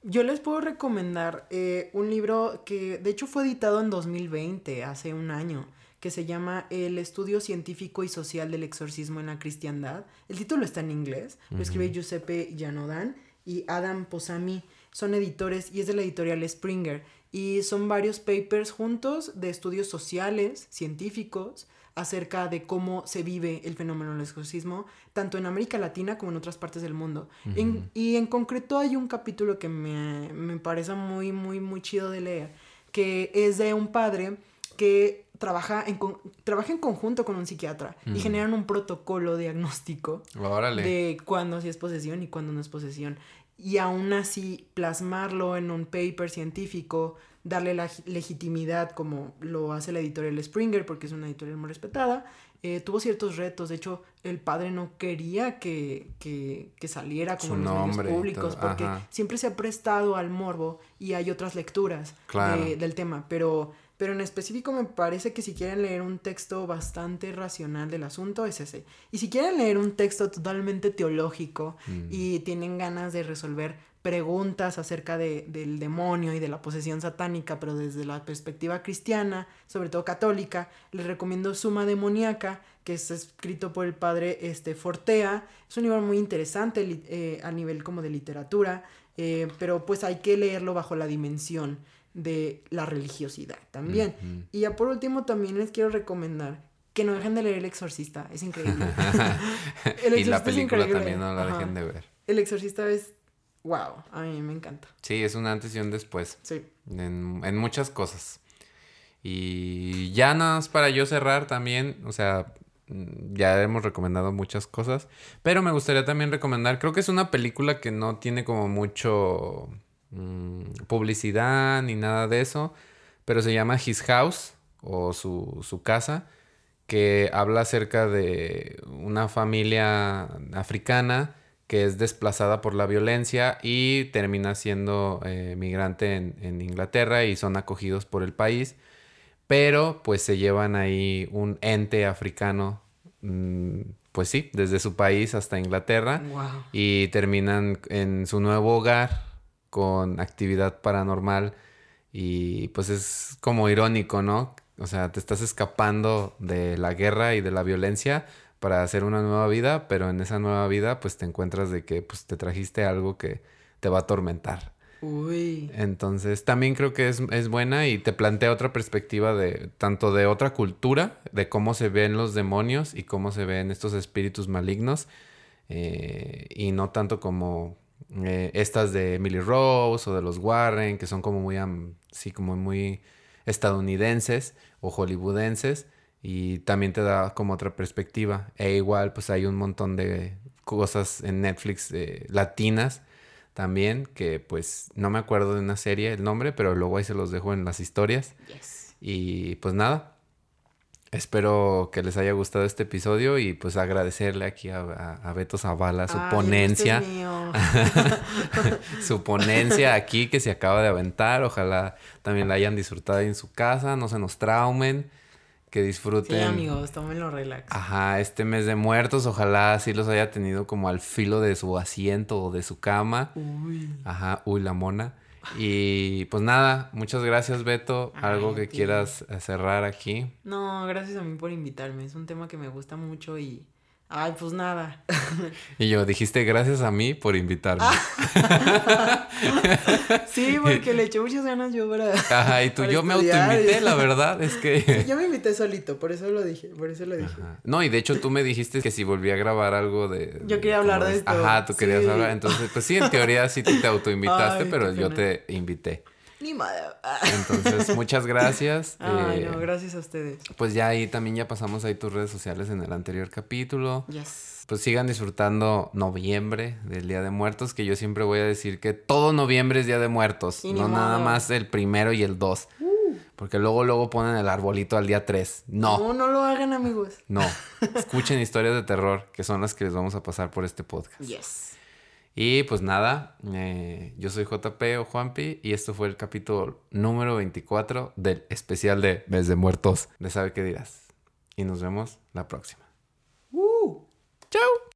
Yo les puedo recomendar eh, un libro que de hecho fue editado en 2020, hace un año, que se llama El Estudio Científico y Social del Exorcismo en la Cristiandad. El título está en inglés, lo escribe Giuseppe Janodan y Adam Posami. Son editores y es de la editorial Springer. Y son varios papers juntos de estudios sociales, científicos, acerca de cómo se vive el fenómeno del exorcismo, tanto en América Latina como en otras partes del mundo. En- y en concreto hay un capítulo que me, me parece muy, muy, muy chido de leer, que es de un padre que trabaja en, con- trabaja en conjunto con un psiquiatra y generan un protocolo diagnóstico Órale. de cuándo sí es posesión y cuándo no es posesión. Y aún así plasmarlo en un paper científico, darle la gi- legitimidad como lo hace la editorial Springer, porque es una editorial muy respetada, eh, tuvo ciertos retos. De hecho, el padre no quería que, que, que saliera como Su en los medios nombre públicos, porque ajá. siempre se ha prestado al morbo y hay otras lecturas Claro. de- del tema, pero... Pero en específico me parece que si quieren leer un texto bastante racional del asunto es ese. Y si quieren leer un texto totalmente teológico Mm. y tienen ganas de resolver preguntas acerca de, del demonio y de la posesión satánica, pero desde la perspectiva cristiana, sobre todo católica, les recomiendo Suma Demoníaca, que es escrito por el padre este, Fortea. Es un libro muy interesante eh, a nivel como de literatura, eh, pero pues hay que leerlo bajo la dimensión de la religiosidad también. Y ya por último también les quiero recomendar que no dejen de leer El Exorcista, es increíble. El y la Exorcista película también no la Ajá. dejen de ver. El Exorcista es wow, a mí me encanta. Sí, es un antes y un después. Sí. En, en muchas cosas. Y ya nada más para yo cerrar también, o sea, mm, ya hemos recomendado muchas cosas, pero me gustaría también recomendar, creo que es una película que no tiene como mucho mm, publicidad ni nada de eso, pero se llama His House o su, su casa, que habla acerca de una familia africana que es desplazada por la violencia y termina siendo eh, migrante en, en Inglaterra y son acogidos por el país, pero pues se llevan ahí un ente africano, mm, pues sí, desde su país hasta Inglaterra Wow. y terminan en su nuevo hogar con actividad paranormal y pues es como irónico, ¿no? O sea, te estás escapando de la guerra y de la violencia para hacer una nueva vida, pero en esa nueva vida pues te encuentras de que pues te trajiste algo que te va a atormentar. Uy. Entonces, también creo que es, es buena y te plantea otra perspectiva de tanto de otra cultura, de cómo se ven los demonios y cómo se ven estos espíritus malignos, eh, y no tanto como eh, estas de Emily Rose o de los Warren, que son como muy, sí, como muy estadounidenses o hollywoodenses, y también te da como otra perspectiva. E igual, pues hay un montón de cosas en Netflix eh, latinas también, que pues no me acuerdo de una serie, el nombre, pero luego ahí se los dejo en las historias. Yes. Y pues nada, espero que les haya gustado este episodio y pues agradecerle aquí a, a- a Beto Zavala su Ay, ponencia, este es mío. su ponencia aquí que se acaba de aventar. Ojalá también la hayan disfrutado en su casa, no se nos traumen, que Sí, disfruten. amigos, tómenlo relax. Ajá, este mes de muertos, ojalá sí los haya tenido como al filo de su asiento o de su cama. Uy. Ajá, uy, la mona. Y pues nada, muchas gracias Beto. Algo Ay, que quieras cerrar aquí. No, gracias a mí por invitarme. Es un tema que me gusta mucho y. Ay, pues nada. Y yo, dijiste gracias a mí por invitarme. Ah. Sí, porque le eché muchas ganas yo para. Ajá, y tú, yo me estudiar autoinvité, la verdad, es que... Yo me invité solito, por eso lo dije, por eso lo dije. Ajá. No, y de hecho tú me dijiste que si volví a grabar algo de... Yo quería hablar de esto, Ajá, tú querías sí. hablar. Entonces, pues sí, en teoría sí tú te autoinvitaste, Ay, pero yo pena. te invité. Ni madre. Entonces, muchas gracias. Ay, Eh, no, gracias a ustedes. Pues ya ahí también ya pasamos ahí tus redes sociales en el anterior capítulo. Yes. Pues sigan disfrutando noviembre del Día de Muertos, que yo siempre voy a decir que todo noviembre es Día de Muertos, Y no nada más el primero y el dos. Porque luego luego ponen el arbolito al día 3. No, No, no lo hagan, amigos. no. Escuchen historias de terror, que son las que les vamos a pasar por este podcast. Yes. Y pues nada, eh, yo soy JP o Juanpi y esto fue el capítulo número 24 del especial de Mes de Muertos. De sabe qué dirás. Y nos vemos la próxima. Uh. Chao.